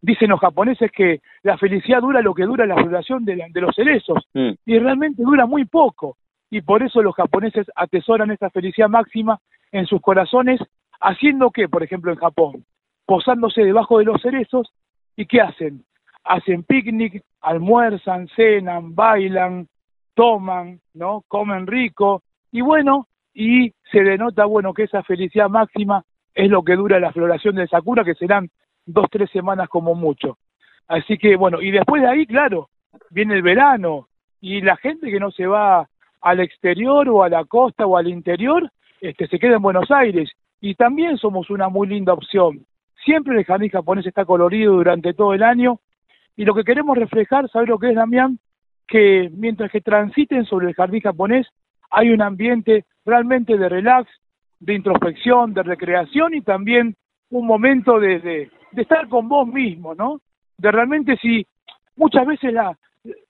S5: Dicen los japoneses que la felicidad dura lo que dura la floración de, los cerezos mm. y realmente dura muy poco. Y por eso los japoneses atesoran esta felicidad máxima en sus corazones haciendo qué, por ejemplo en Japón posándose debajo de los cerezos y qué hacen hacen picnic almuerzan cenan bailan toman no comen rico y bueno y se denota bueno que esa felicidad máxima es lo que dura la floración del sakura que serán dos, tres semanas como mucho. Así que bueno, y después de ahí, claro, viene el verano y la gente que no se va al exterior o a la costa o al interior, este, se queda en Buenos Aires y también somos una muy linda opción. Siempre el jardín japonés está colorido durante todo el año y lo que queremos reflejar, ¿sabes lo que es, Damián? Que mientras que transiten sobre el jardín japonés hay un ambiente realmente de relax, de introspección, de recreación y también un momento de, de estar con vos mismo, ¿no? De realmente si muchas veces la,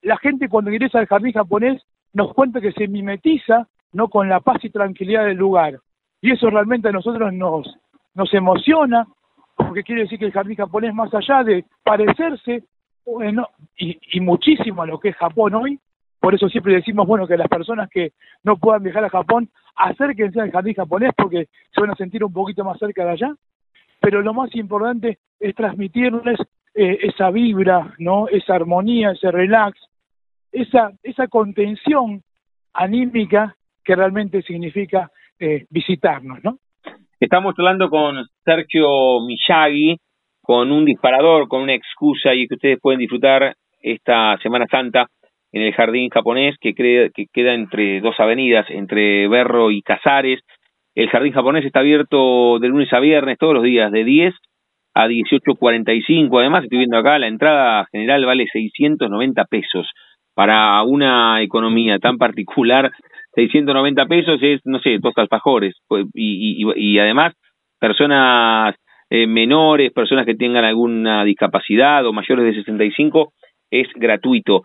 S5: la gente cuando ingresa al jardín japonés nos cuenta que se mimetiza, ¿no? Con la paz y tranquilidad del lugar. Y eso realmente a nosotros nos, nos emociona, porque quiere decir que el jardín japonés, más allá de parecerse y, y muchísimo a lo que es Japón hoy, por eso siempre decimos, bueno, que las personas que no puedan viajar a Japón, acérquense al jardín japonés porque se van a sentir un poquito más cerca de allá pero lo más importante es transmitirles eh, esa vibra, ¿no? Esa armonía, ese relax, esa, esa contención anímica que realmente significa eh, visitarnos, ¿no?
S1: Estamos hablando con Sergio Miyagi, con un disparador, con una excusa y que ustedes pueden disfrutar esta Semana Santa en el jardín japonés que, que queda entre dos avenidas, entre Berro y Casares, el jardín japonés está abierto de lunes a viernes todos los días, de 10 a 18.45. Además, estoy viendo acá, la entrada general vale 690 pesos. Para una economía tan particular, 690 pesos es, no sé, dos alfajores. Pues, y, además, personas eh, menores, personas que tengan alguna discapacidad o mayores de 65, es gratuito.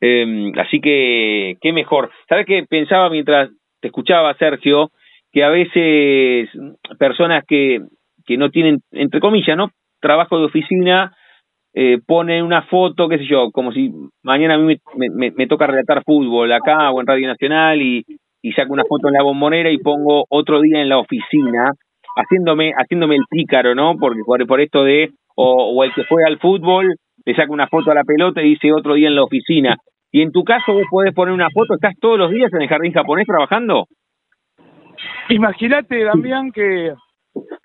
S1: Eh, así que, qué mejor. ¿Sabes qué pensaba mientras te escuchaba, Sergio? Que a veces personas que, que no tienen, entre comillas, ¿no? Trabajo de oficina, eh, ponen una foto, qué sé yo, como si mañana a mí me, me, toca relatar fútbol acá o en Radio Nacional y, y saco una foto en la bombonera y pongo otro día en la oficina haciéndome, haciéndome el pícaro, ¿no? Porque por, por esto de, o, o el que fue al fútbol, le saca una foto a la pelota y dice otro día en la oficina. Y en tu caso vos podés poner una foto, ¿estás todos los días en el jardín japonés trabajando?
S5: Imagínate, Damián, que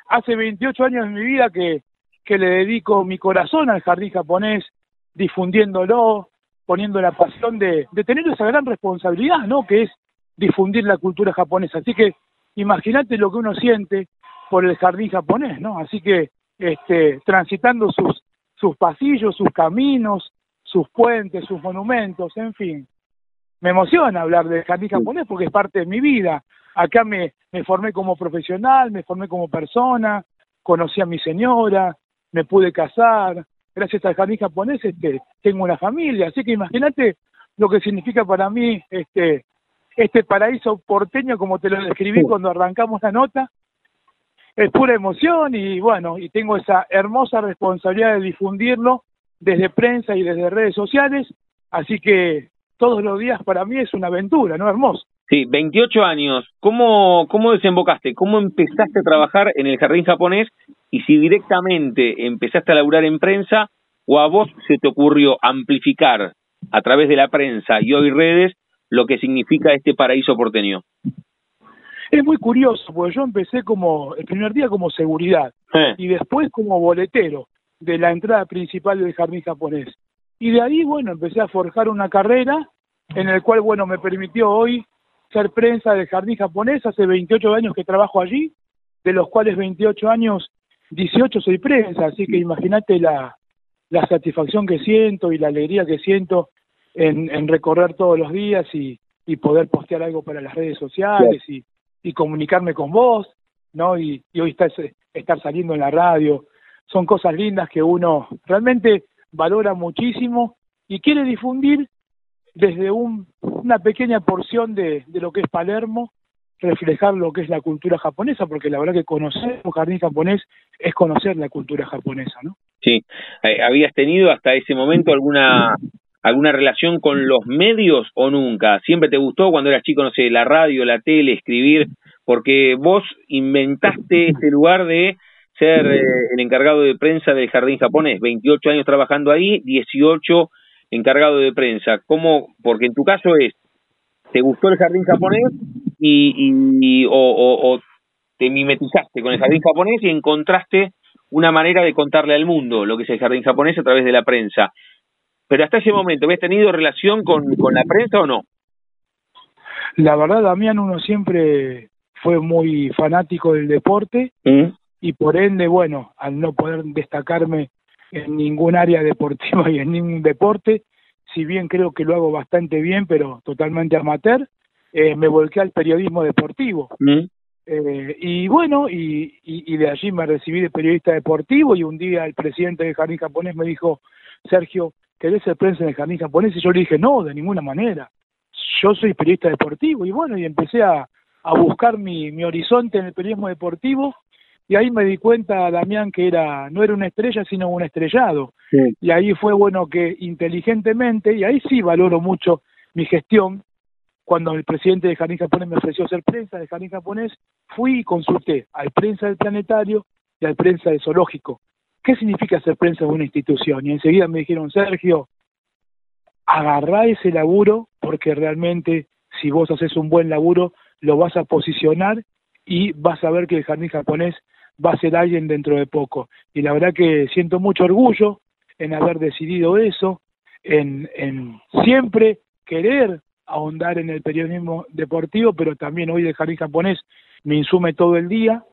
S5: hace 28 años de mi vida que, que le dedico mi corazón al jardín japonés, difundiéndolo, poniendo la pasión de, de tener esa gran responsabilidad, ¿no? Que es difundir la cultura japonesa. Así que imagínate lo que uno siente por el jardín japonés, ¿no? Así que este, transitando sus, sus pasillos, sus caminos, sus puentes, sus monumentos, en fin. Me emociona hablar del jardín japonés porque es parte de mi vida. Acá me, me formé como profesional, me formé como persona, conocí a mi señora, me pude casar. Gracias al jardín japonés este, tengo una familia. Así que imagínate lo que significa para mí este, este paraíso porteño como te lo describí cuando arrancamos la nota. Es pura emoción y bueno, y tengo esa hermosa responsabilidad de difundirlo desde prensa y desde redes sociales, así que todos los días para mí es una aventura, ¿no? Hermoso.
S1: Sí, 28 años. ¿Cómo, ¿Cómo desembocaste? ¿Cómo empezaste a trabajar en el jardín japonés? Y si directamente empezaste a laburar en prensa o a vos se te ocurrió amplificar a través de la prensa y hoy redes lo que significa este paraíso porteño.
S5: Es muy curioso, porque yo empecé como, el primer día como seguridad
S1: Eh,
S5: y después como boletero de la entrada principal del jardín japonés. Y de ahí, bueno, empecé a forjar una carrera en el cual, bueno, me permitió hoy ser prensa del jardín japonés. Hace 28 años que trabajo allí, de los cuales 28 años, 18 soy prensa, así que imagínate la, la satisfacción que siento y la alegría que siento en, en recorrer todos los días y, poder postear algo para las redes sociales y, y comunicarme con vos, ¿no? Y, y hoy estar, estar saliendo en la radio. Son cosas lindas que uno realmente valora muchísimo y quiere difundir desde un, una pequeña porción de, de lo que es Palermo, reflejar lo que es la cultura japonesa, porque la verdad que conocer un jardín japonés es conocer la cultura japonesa, ¿no?
S1: sí. Eh, ¿Habías tenido hasta ese momento alguna alguna relación con los medios o nunca? ¿Siempre te gustó cuando eras chico, no sé, la radio, la tele, escribir? Porque vos inventaste este lugar de ser eh, el encargado de prensa del jardín japonés, 28 años trabajando ahí, 18 encargado de prensa. ¿Cómo? Porque en tu caso es, ¿te gustó el jardín japonés y, y o, o, o te mimetizaste con el jardín japonés y encontraste una manera de contarle al mundo lo que es el jardín japonés a través de la prensa? Pero hasta ese momento, ¿habías tenido relación con, con la prensa o no?
S5: La verdad, Damián, uno siempre fue muy fanático del deporte
S1: ¿Mm?
S5: y por ende, bueno, al no poder destacarme en ningún área deportiva y en ningún deporte, si bien creo que lo hago bastante bien, pero totalmente amateur, eh, me volqué al periodismo deportivo.
S1: ¿Mm?
S5: Eh, y bueno, y, y, y de allí me recibí de periodista deportivo y un día el presidente del jardín japonés me dijo, Sergio, ¿querés ser prensa en el jardín japonés? Y yo le dije, no, de ninguna manera. Yo soy periodista deportivo y bueno, y empecé a, a buscar mi, mi horizonte en el periodismo deportivo y ahí me di cuenta, Damián, que era no era una estrella, sino un estrellado.
S1: Sí.
S5: Y ahí fue bueno que inteligentemente, y ahí sí valoro mucho mi gestión, cuando el presidente de Jardín Japonés me ofreció ser prensa de Jardín Japonés, fui y consulté al prensa del planetario y al prensa del zoológico. ¿Qué significa ser prensa de una institución? Y enseguida me dijeron, Sergio, agarrá ese laburo porque realmente si vos haces un buen laburo, lo vas a posicionar y vas a ver que el jardín japonés va a ser alguien dentro de poco. Y la verdad que siento mucho orgullo en haber decidido eso, en, en siempre querer ahondar en el periodismo deportivo, pero también hoy el jardín japonés me insume todo el día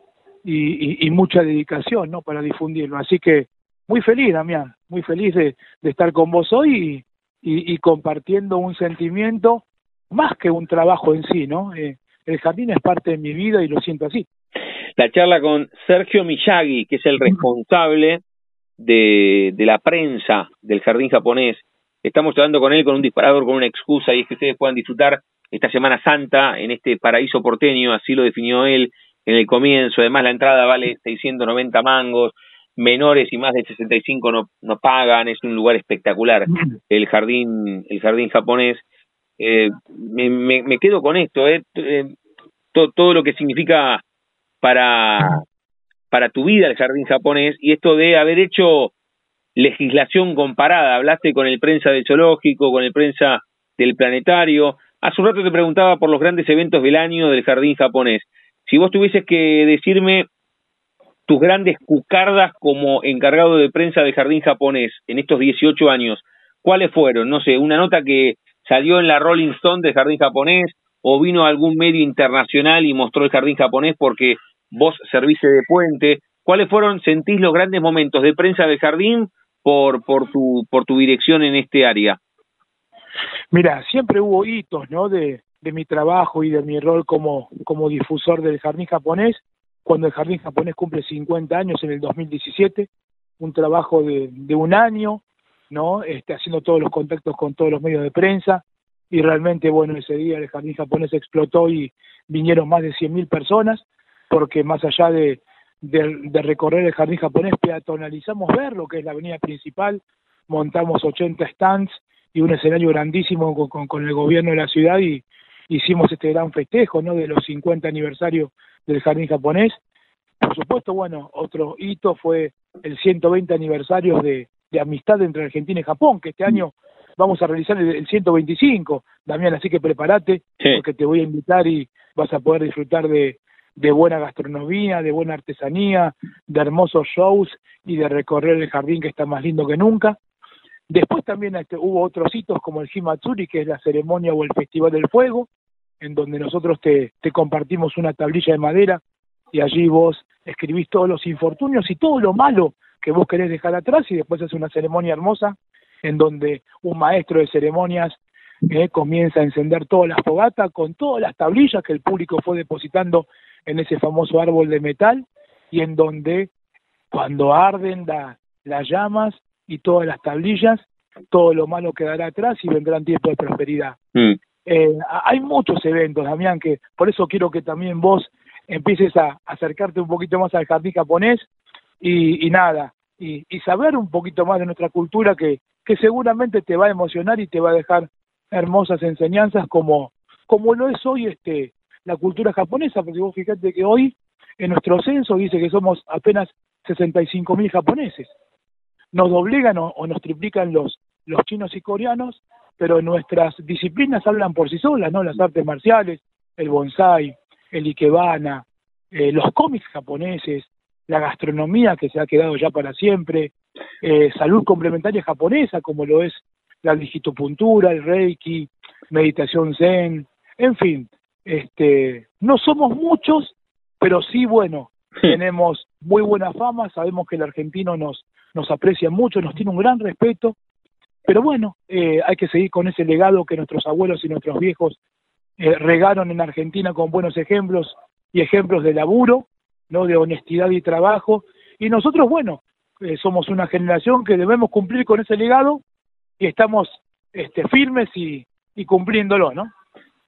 S5: y, y, mucha dedicación ¿no? para difundirlo. Así que muy feliz, Damián, muy feliz de, de estar con vos hoy y, y, y, compartiendo un sentimiento más que un trabajo en sí, ¿no? Eh, el jardín es parte de mi vida y lo siento así.
S1: La charla con Sergio Miyagi, que es el responsable de, de la prensa del jardín japonés. Estamos hablando con él con un disparador, con una excusa, y es que ustedes puedan disfrutar esta Semana Santa en este paraíso porteño, así lo definió él en el comienzo. Además, la entrada vale 690 mangos, menores y más de 65 no, no pagan, es un lugar espectacular el jardín, el jardín japonés. Eh, me, me, quedo con esto, eh, eh to, todo lo que significa para, para tu vida el jardín japonés y esto de haber hecho legislación comparada. Hablaste con el prensa del zoológico, con el prensa del planetario. Hace un rato te preguntaba por los grandes eventos del año del jardín japonés. Si vos tuvieses que decirme tus grandes cucardas como encargado de prensa del jardín japonés en estos 18 años, ¿cuáles fueron? No sé, una nota que salió en la Rolling Stone del jardín japonés o vino algún medio internacional y mostró el jardín japonés porque vos serviste de puente. ¿Cuáles fueron, sentís, los grandes momentos de prensa del jardín por, por, tu, por tu dirección en este área?
S5: Mira, siempre hubo hitos, ¿no? De, de mi trabajo y de mi rol como, como difusor del jardín japonés, cuando el jardín japonés cumple 50 años en el 2017, un trabajo de, de un año, ¿no? Este, haciendo todos los contactos con todos los medios de prensa, y realmente, bueno, ese día el jardín japonés explotó y vinieron más de 100.000 personas, porque más allá de, de, recorrer el jardín japonés, peatonalizamos ver lo que es la avenida principal, montamos 80 stands y un escenario grandísimo con, con, el gobierno de la ciudad y hicimos este gran festejo ¿no? de los 50 aniversarios del jardín japonés. Por supuesto, bueno, otro hito fue el 120 aniversario de, de amistad entre Argentina y Japón, que este año vamos a realizar el, 125, Damián, así que prepárate, porque te voy a invitar y vas a poder disfrutar de, de buena gastronomía, de buena artesanía, de hermosos shows y de recorrer el jardín que está más lindo que nunca. Después también este, hubo otros hitos como el Himatsuri, que es la ceremonia o el Festival del Fuego, en donde nosotros te, te compartimos una tablilla de madera y allí vos escribís todos los infortunios y todo lo malo que vos querés dejar atrás y después es una ceremonia hermosa en donde un maestro de ceremonias eh, comienza a encender todas las fogatas con todas las tablillas que el público fue depositando en ese famoso árbol de metal y en donde cuando arden las llamas y todas las tablillas, todo lo malo quedará atrás y vendrán tiempos de prosperidad. Mm. Eh, hay muchos eventos, Damián, que por eso quiero que también vos empieces a acercarte un poquito más al jardín japonés y, y nada, y, saber un poquito más de nuestra cultura que, que seguramente te va a emocionar y te va a dejar hermosas enseñanzas como, como lo es hoy este la cultura japonesa, porque vos fíjate que hoy en nuestro censo dice que somos apenas 65 mil japoneses. Nos doblegan o, nos triplican los, los chinos y coreanos, pero nuestras disciplinas hablan por sí solas, ¿no? Las artes marciales, el bonsai, el ikebana, eh, los cómics japoneses, la gastronomía que se ha quedado ya para siempre, eh, salud complementaria japonesa como lo es la digitopuntura, el reiki, meditación zen, en fin, este, no somos muchos, pero sí, bueno, tenemos muy buena fama, sabemos que el argentino nos, nos aprecia mucho, nos tiene un gran respeto, pero bueno, eh, hay que seguir con ese legado que nuestros abuelos y nuestros viejos eh, regaron en Argentina con buenos ejemplos y ejemplos de laburo, no de honestidad y trabajo, y nosotros, bueno, eh, somos una generación que debemos cumplir con ese legado y estamos este, firmes y, y cumpliéndolo, ¿no?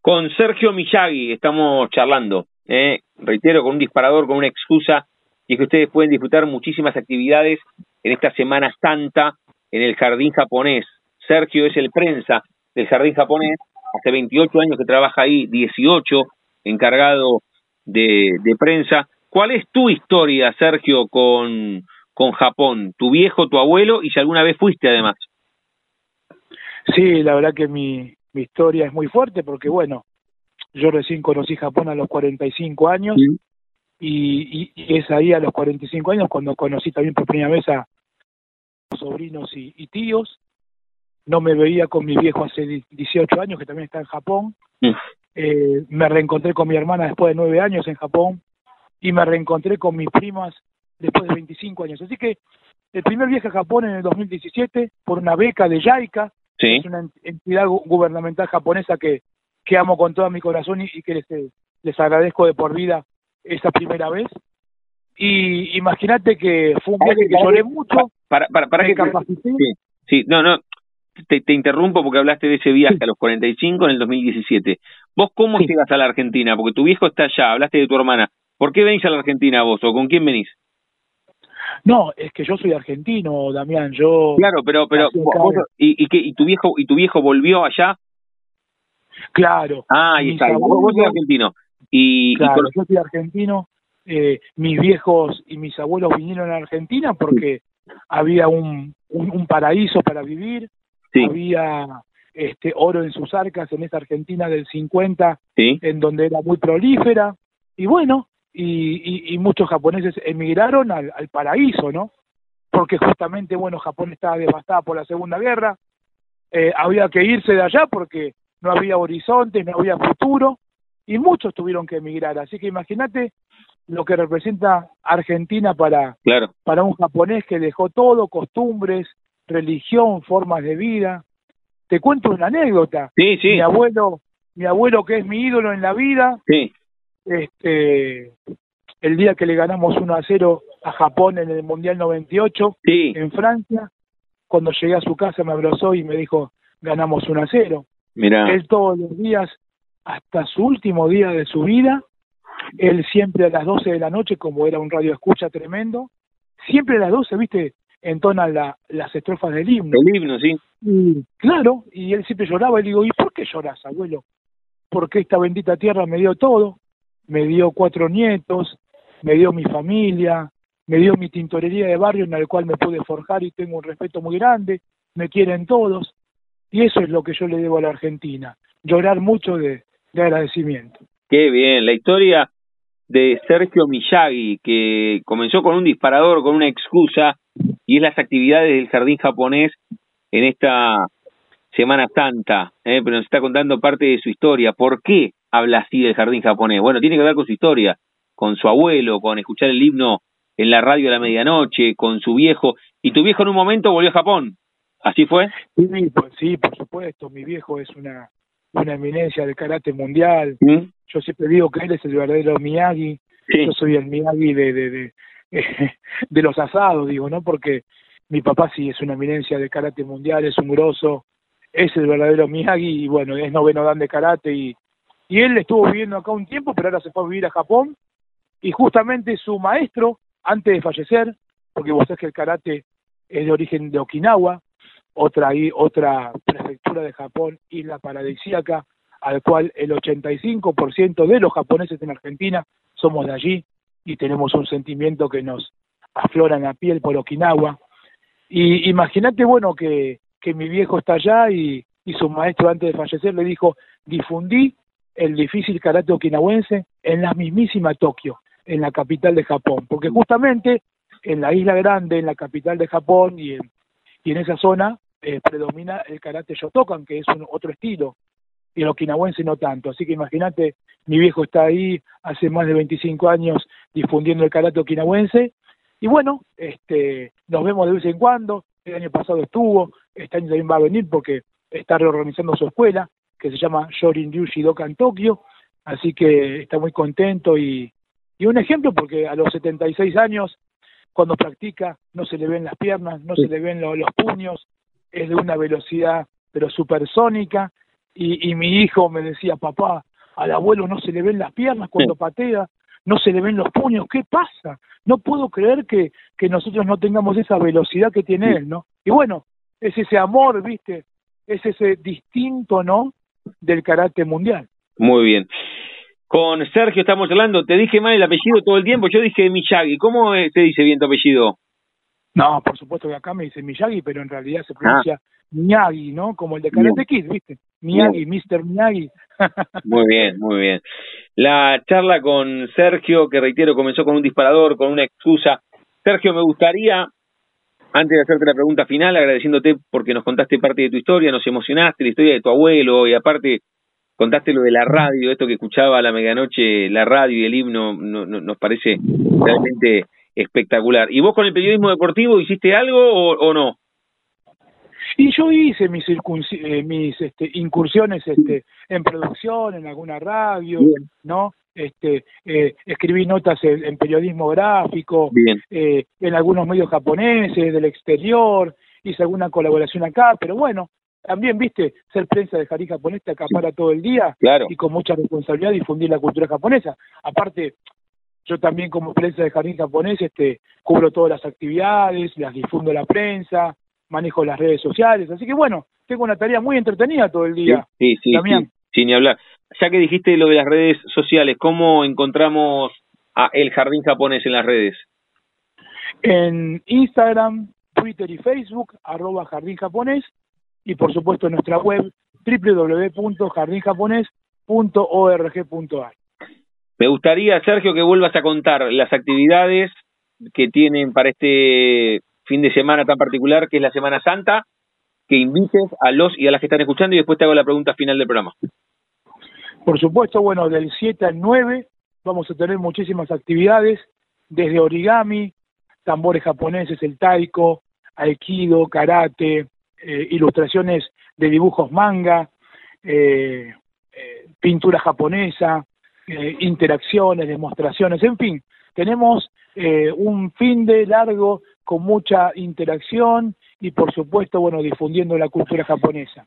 S1: Con Sergio Miyagi estamos charlando, ¿eh? reitero, con un disparador, con una excusa, y es que ustedes pueden disfrutar muchísimas actividades en esta Semana Santa en el Jardín Japonés. Sergio es el prensa del Jardín Japonés, hace 28 años que trabaja ahí, 18 encargado de, de prensa. ¿Cuál es tu historia, Sergio, con, con Japón? ¿Tu viejo, tu abuelo y si alguna vez fuiste además?
S5: Sí, la verdad que mi, mi historia es muy fuerte porque, bueno, yo recién conocí Japón a los 45 años y, y, es ahí a los 45 años cuando conocí también por primera vez a sobrinos y, tíos. No me veía con mi viejo hace 18 años, que también está en Japón. Eh, me reencontré con mi hermana después de 9 años en Japón y me reencontré con mis primas después de 25 años. Así que el primer viaje a Japón en el 2017 por una beca de JICA, es una entidad gubernamental japonesa que, que amo con todo mi corazón y, que les, les agradezco de por vida esa primera vez. Y imagínate que fue un viaje que lloré mucho.
S1: Para, para, para que sí, sí, no, no, te, te, interrumpo porque hablaste de ese viaje a los 45 en el 2017. ¿Vos cómo llegas a la Argentina? Porque tu viejo está allá, hablaste de tu hermana. ¿Por qué venís a la Argentina vos o con quién venís?
S5: No, es que yo soy argentino, Damián, yo...
S1: Claro, pero, pero ¿y, y, ¿y tu viejo y tu viejo volvió allá?
S5: Claro.
S1: Ah, ahí está, vos, sos argentino. Y,
S5: claro, yo soy argentino, eh, mis viejos y mis abuelos vinieron a Argentina porque había un, un, paraíso para vivir, había este oro en sus arcas en esa Argentina del 50, en donde era muy prolífera, y bueno, y, y, muchos japoneses emigraron al, al, paraíso, ¿no? Porque justamente, bueno, Japón estaba devastada por la Segunda Guerra, eh, había que irse de allá porque no había horizontes, no había futuro, y muchos tuvieron que emigrar. Así que imagínate lo que representa Argentina para, para un japonés que dejó todo, costumbres, religión, formas de vida. Te cuento una anécdota.
S1: Sí, sí.
S5: Mi abuelo, mi abuelo que es mi ídolo en la vida,
S1: sí.
S5: Este, el día que le ganamos 1 a 0 a Japón en el Mundial 98
S1: sí.
S5: en Francia, cuando llegué a su casa me abrazó y me dijo, ganamos 1 a 0.
S1: Mira.
S5: Él todos los días, hasta su último día de su vida, él siempre a las 12 de la noche, como era un radio escucha tremendo, siempre a las 12, viste, entona la, las estrofas del himno.
S1: El himno, sí.
S5: Y, claro, y él siempre lloraba y le digo, ¿y por qué lloras, abuelo? Porque esta bendita tierra me dio todo, me dio cuatro nietos, me dio mi familia, me dio mi tintorería de barrio en la cual me pude forjar y tengo un respeto muy grande, me quieren todos, y eso es lo que yo le debo a la Argentina, llorar mucho de, de agradecimiento.
S1: Qué bien, la historia de Sergio Miyagi, que comenzó con un disparador, con una excusa, y es las actividades del jardín japonés en esta Semana Santa, ¿eh? pero nos está contando parte de su historia. ¿Por qué habla así del jardín japonés? Bueno, tiene que ver con su historia, con su abuelo, con escuchar el himno en la radio a la medianoche, con su viejo, y tu viejo en un momento volvió a Japón. ¿Así fue?
S5: Sí, pues, sí por supuesto. Mi viejo es una, una eminencia del karate mundial. ¿Mm? Yo siempre digo que él es el verdadero Miyagi. Yo soy el Miyagi de, de, de, [laughs] de, los asados, digo, ¿no? Porque mi papá sí es una eminencia de karate mundial, es un grosso, es el verdadero Miyagi y bueno, es noveno dan de karate y, y él estuvo viviendo acá un tiempo, pero ahora se fue a vivir a Japón y justamente su maestro, antes de fallecer, porque vos sabés que el karate es de origen de Okinawa, otra, otra prefectura de Japón, isla paradisíaca, al cual el 85% de los japoneses en Argentina somos de allí y tenemos un sentimiento que nos aflora en la piel por Okinawa. Y imagínate, bueno, que, que mi viejo está allá y, y su maestro antes de fallecer le dijo, difundí el difícil karate okinawense en la mismísima Tokio, en la capital de Japón, porque justamente en la isla grande, en la capital de Japón y en, y en esa zona eh, predomina el karate Shotokan, que es un otro estilo, y el okinawense no tanto. Así que imagínate, mi viejo está ahí hace más de 25 años difundiendo el karate okinawense. Y bueno, este, nos vemos de vez en cuando. El año pasado estuvo, este año también va a venir porque está reorganizando su escuela, que se llama Shorin Ryu Shidokan Tokyo. Así que está muy contento y, y un ejemplo porque a los 76 años, cuando practica, no se le ven las piernas, no se le ven los puños, es de una velocidad pero supersónica y, y mi hijo me decía, papá, al abuelo no se le ven las piernas cuando patea, no se le ven los puños, ¿qué pasa? No puedo creer que, que nosotros no tengamos esa velocidad que tiene él, ¿no? Y bueno, es ese amor, ¿viste? Es ese distinto, ¿no? Del carácter mundial.
S1: Muy bien. Con Sergio estamos hablando, te dije mal el apellido todo el tiempo, yo dije Miyagi, ¿cómo te dice bien tu apellido?
S5: No, por supuesto que acá me dice Miyagi, pero en realidad se pronuncia ah. Miyagi, ¿no? Como el de Karate Kid, ¿viste? Miyagi, Mr. Miyagi. [laughs]
S1: muy bien, muy bien. La charla con Sergio, que reitero, comenzó con un disparador, con una excusa. Sergio, me gustaría, antes de hacerte la pregunta final, agradeciéndote porque nos contaste parte de tu historia, nos emocionaste, la historia de tu abuelo, y aparte contaste lo de la radio, esto que escuchaba a la medianoche, la radio y el himno, no, nos parece realmente espectacular. ¿Y vos con el periodismo deportivo hiciste algo o, no?
S5: Y yo hice mis, eh, mis este, incursiones este, en producción, en alguna radio, ¿no? Este, eh, escribí notas en, periodismo gráfico, eh, en algunos medios japoneses, del exterior, hice alguna colaboración acá, pero bueno, también, viste, ser prensa de jardín japonés te acapara todo el día
S1: claro.
S5: y con mucha responsabilidad difundir la cultura japonesa. Aparte, yo también como prensa de jardín japonés este, cubro todas las actividades, las difundo a la prensa, manejo las redes sociales, así que bueno, tengo una tarea muy entretenida todo el día.
S1: Sí, sí, sí, sin hablar. Ya que dijiste lo de las redes sociales, ¿cómo encontramos a El Jardín Japonés en las redes?
S5: En Instagram, Twitter y Facebook, arroba Jardín Japonés, y por supuesto en nuestra web www.jardinjaponés.org.ar.
S1: Me gustaría, Sergio, que vuelvas a contar las actividades que tienen para este fin de semana tan particular, que es la Semana Santa, que invites a los y a las que están escuchando y después te hago la pregunta final del programa.
S5: Por supuesto, bueno, del 7 al 9 vamos a tener muchísimas actividades, desde origami, tambores japoneses, el taiko, aikido, karate, eh, ilustraciones de dibujos manga, eh, eh, pintura japonesa, interacciones, demostraciones, en fin, tenemos un fin de largo con mucha interacción y por supuesto, bueno, difundiendo la cultura japonesa.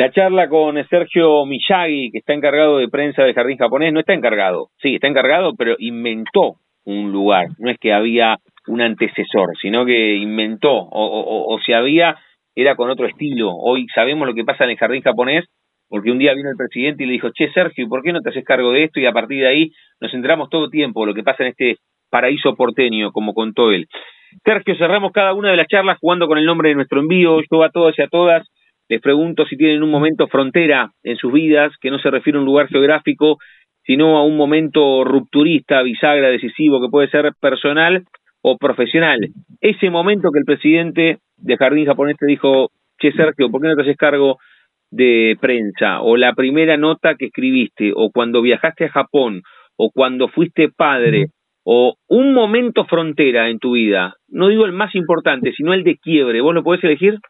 S1: La charla con Sergio Miyagi, que está encargado de prensa del Jardín Japonés, no está encargado, sí, está encargado, pero inventó un lugar, no es que había un antecesor, sino que inventó, o, si había, era con otro estilo. Hoy sabemos lo que pasa en el Jardín Japonés, porque un día vino el presidente y le dijo, che, Sergio, ¿por qué no te haces cargo de esto? Y a partir de ahí nos enteramos todo tiempo lo que pasa en este paraíso porteño, como contó él. Sergio, cerramos cada una de las charlas jugando con el nombre de nuestro envío. Yo a todos y a todas les pregunto si tienen un momento frontera en sus vidas, que no se refiere a un lugar geográfico, sino a un momento rupturista, bisagra, decisivo, que puede ser personal o profesional. Ese momento que el presidente de Jardín Japonés te dijo, che Sergio, ¿por qué no te haces cargo de prensa? O la primera nota que escribiste, o cuando viajaste a Japón, o cuando fuiste padre, o un momento frontera en tu vida, no digo el más importante, sino el de quiebre, ¿vos lo podés elegir?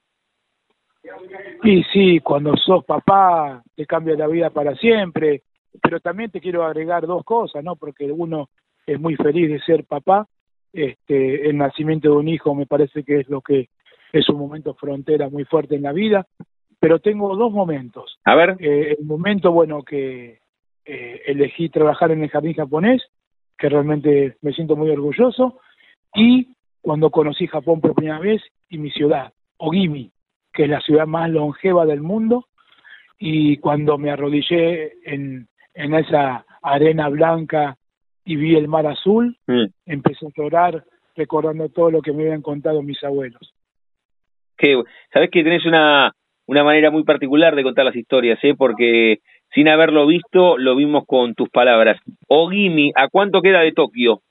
S5: Y sí, cuando sos papá te cambia la vida para siempre, pero también te quiero agregar dos cosas, ¿no? Porque uno es muy feliz de ser papá, este, el nacimiento de un hijo me parece que es lo que es un momento frontera muy fuerte en la vida, pero tengo dos momentos.
S1: A ver.
S5: Eh, el momento, bueno, que eh, elegí trabajar en el jardín japonés, que realmente me siento muy orgulloso, y cuando conocí Japón por primera vez y mi ciudad, Ogimi, que es la ciudad más longeva del mundo, y cuando me arrodillé en, en esa arena blanca y vi el mar azul, mm. empecé a llorar recordando todo lo que me habían contado mis abuelos.
S1: Que, Sabes que tenés una, una manera muy particular de contar las historias, ¿eh? porque sin haberlo visto, lo vimos con tus palabras. Ogimi, ¿a cuánto queda de Tokio?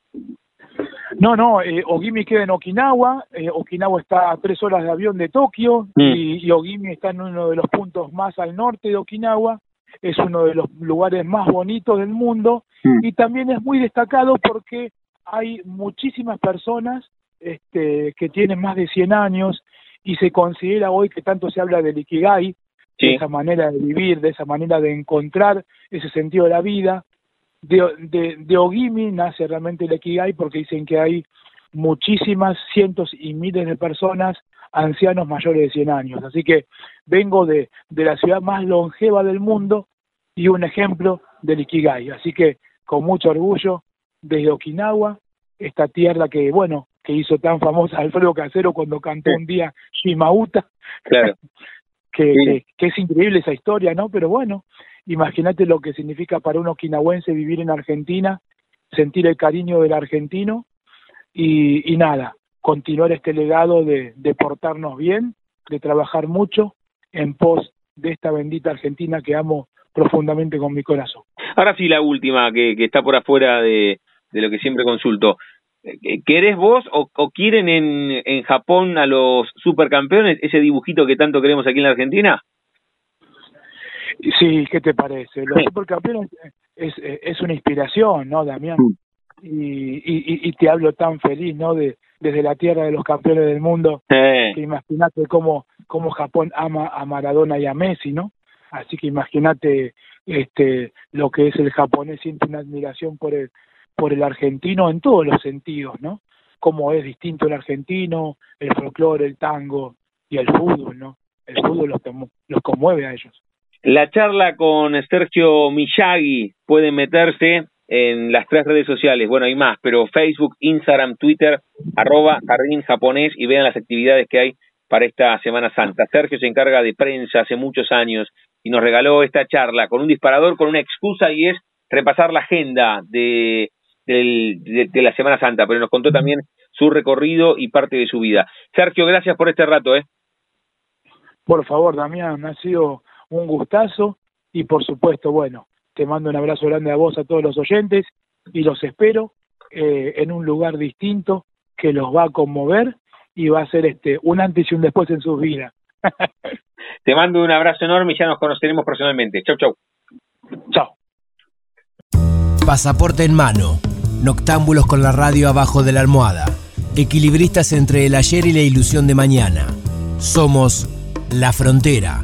S5: No, no, eh, Ogimi queda en Okinawa, eh, Okinawa está a tres horas de avión de Tokio mm. y, y, Ogimi está en uno de los puntos más al norte de Okinawa es uno de los lugares más bonitos del mundo mm. y también es muy destacado porque hay muchísimas personas este, que tienen más de 100 años y se considera hoy que tanto se habla del Ikigai, de esa manera de vivir, de esa manera de encontrar ese sentido de la vida. De, de, de Ogimi nace realmente el Ikigai porque dicen que hay muchísimas cientos y miles de personas ancianos mayores de 100 años. Así que vengo de, de la ciudad más longeva del mundo y un ejemplo del Ikigai. Así que con mucho orgullo, desde Okinawa, esta tierra que, bueno, que hizo tan famosa Alfredo Casero cuando cantó un día Shimauta.
S1: Claro. [laughs]
S5: que, que, es increíble esa historia, ¿no? Pero bueno, imagínate lo que significa para un okinawense vivir en Argentina, sentir el cariño del argentino y, nada, continuar este legado de, portarnos bien, de trabajar mucho en pos de esta bendita Argentina que amo profundamente con mi corazón.
S1: Ahora sí, la última, que, que está por afuera de, lo que siempre consulto. ¿Querés vos o, o, quieren en, en Japón a los supercampeones ese dibujito que tanto queremos aquí en la Argentina?
S5: Sí, ¿qué te parece? Los supercampeones es, es una inspiración, ¿no, Damián? Y, y, y te hablo tan feliz, ¿no? De, desde la tierra de los campeones del mundo, que imagínate cómo, cómo Japón ama a Maradona y a Messi, ¿no? Así que imagínate este, lo que es el japonés, siente una admiración por el, por el argentino en todos los sentidos, ¿no? Cómo es distinto el argentino, el folclore, el tango y el fútbol, ¿no? El fútbol los, los conmueve a ellos.
S1: La charla con Sergio Miyagi puede meterse en las tres redes sociales, bueno, hay más, pero Facebook, Instagram, Twitter, arroba Jardín Japonés y vean las actividades que hay para esta Semana Santa. Sergio se encarga de prensa hace muchos años y nos regaló esta charla con un disparador, con una excusa y es repasar la agenda de la Semana Santa, pero nos contó también su recorrido y parte de su vida. Sergio, gracias por este rato. ¿eh?
S5: Por favor, Damián, ha sido un gustazo y por supuesto, bueno, te mando un abrazo grande a vos, a todos los oyentes y los espero eh, en un lugar distinto que los va a conmover y va a ser este un antes y un después en sus vidas. [laughs]
S1: Te mando un abrazo enorme y ya nos conoceremos personalmente. Chau, chau.
S5: Chao.
S3: Pasaporte en mano. Noctámbulos con la radio abajo de la almohada. Equilibristas entre el ayer y la ilusión de mañana. Somos La Frontera.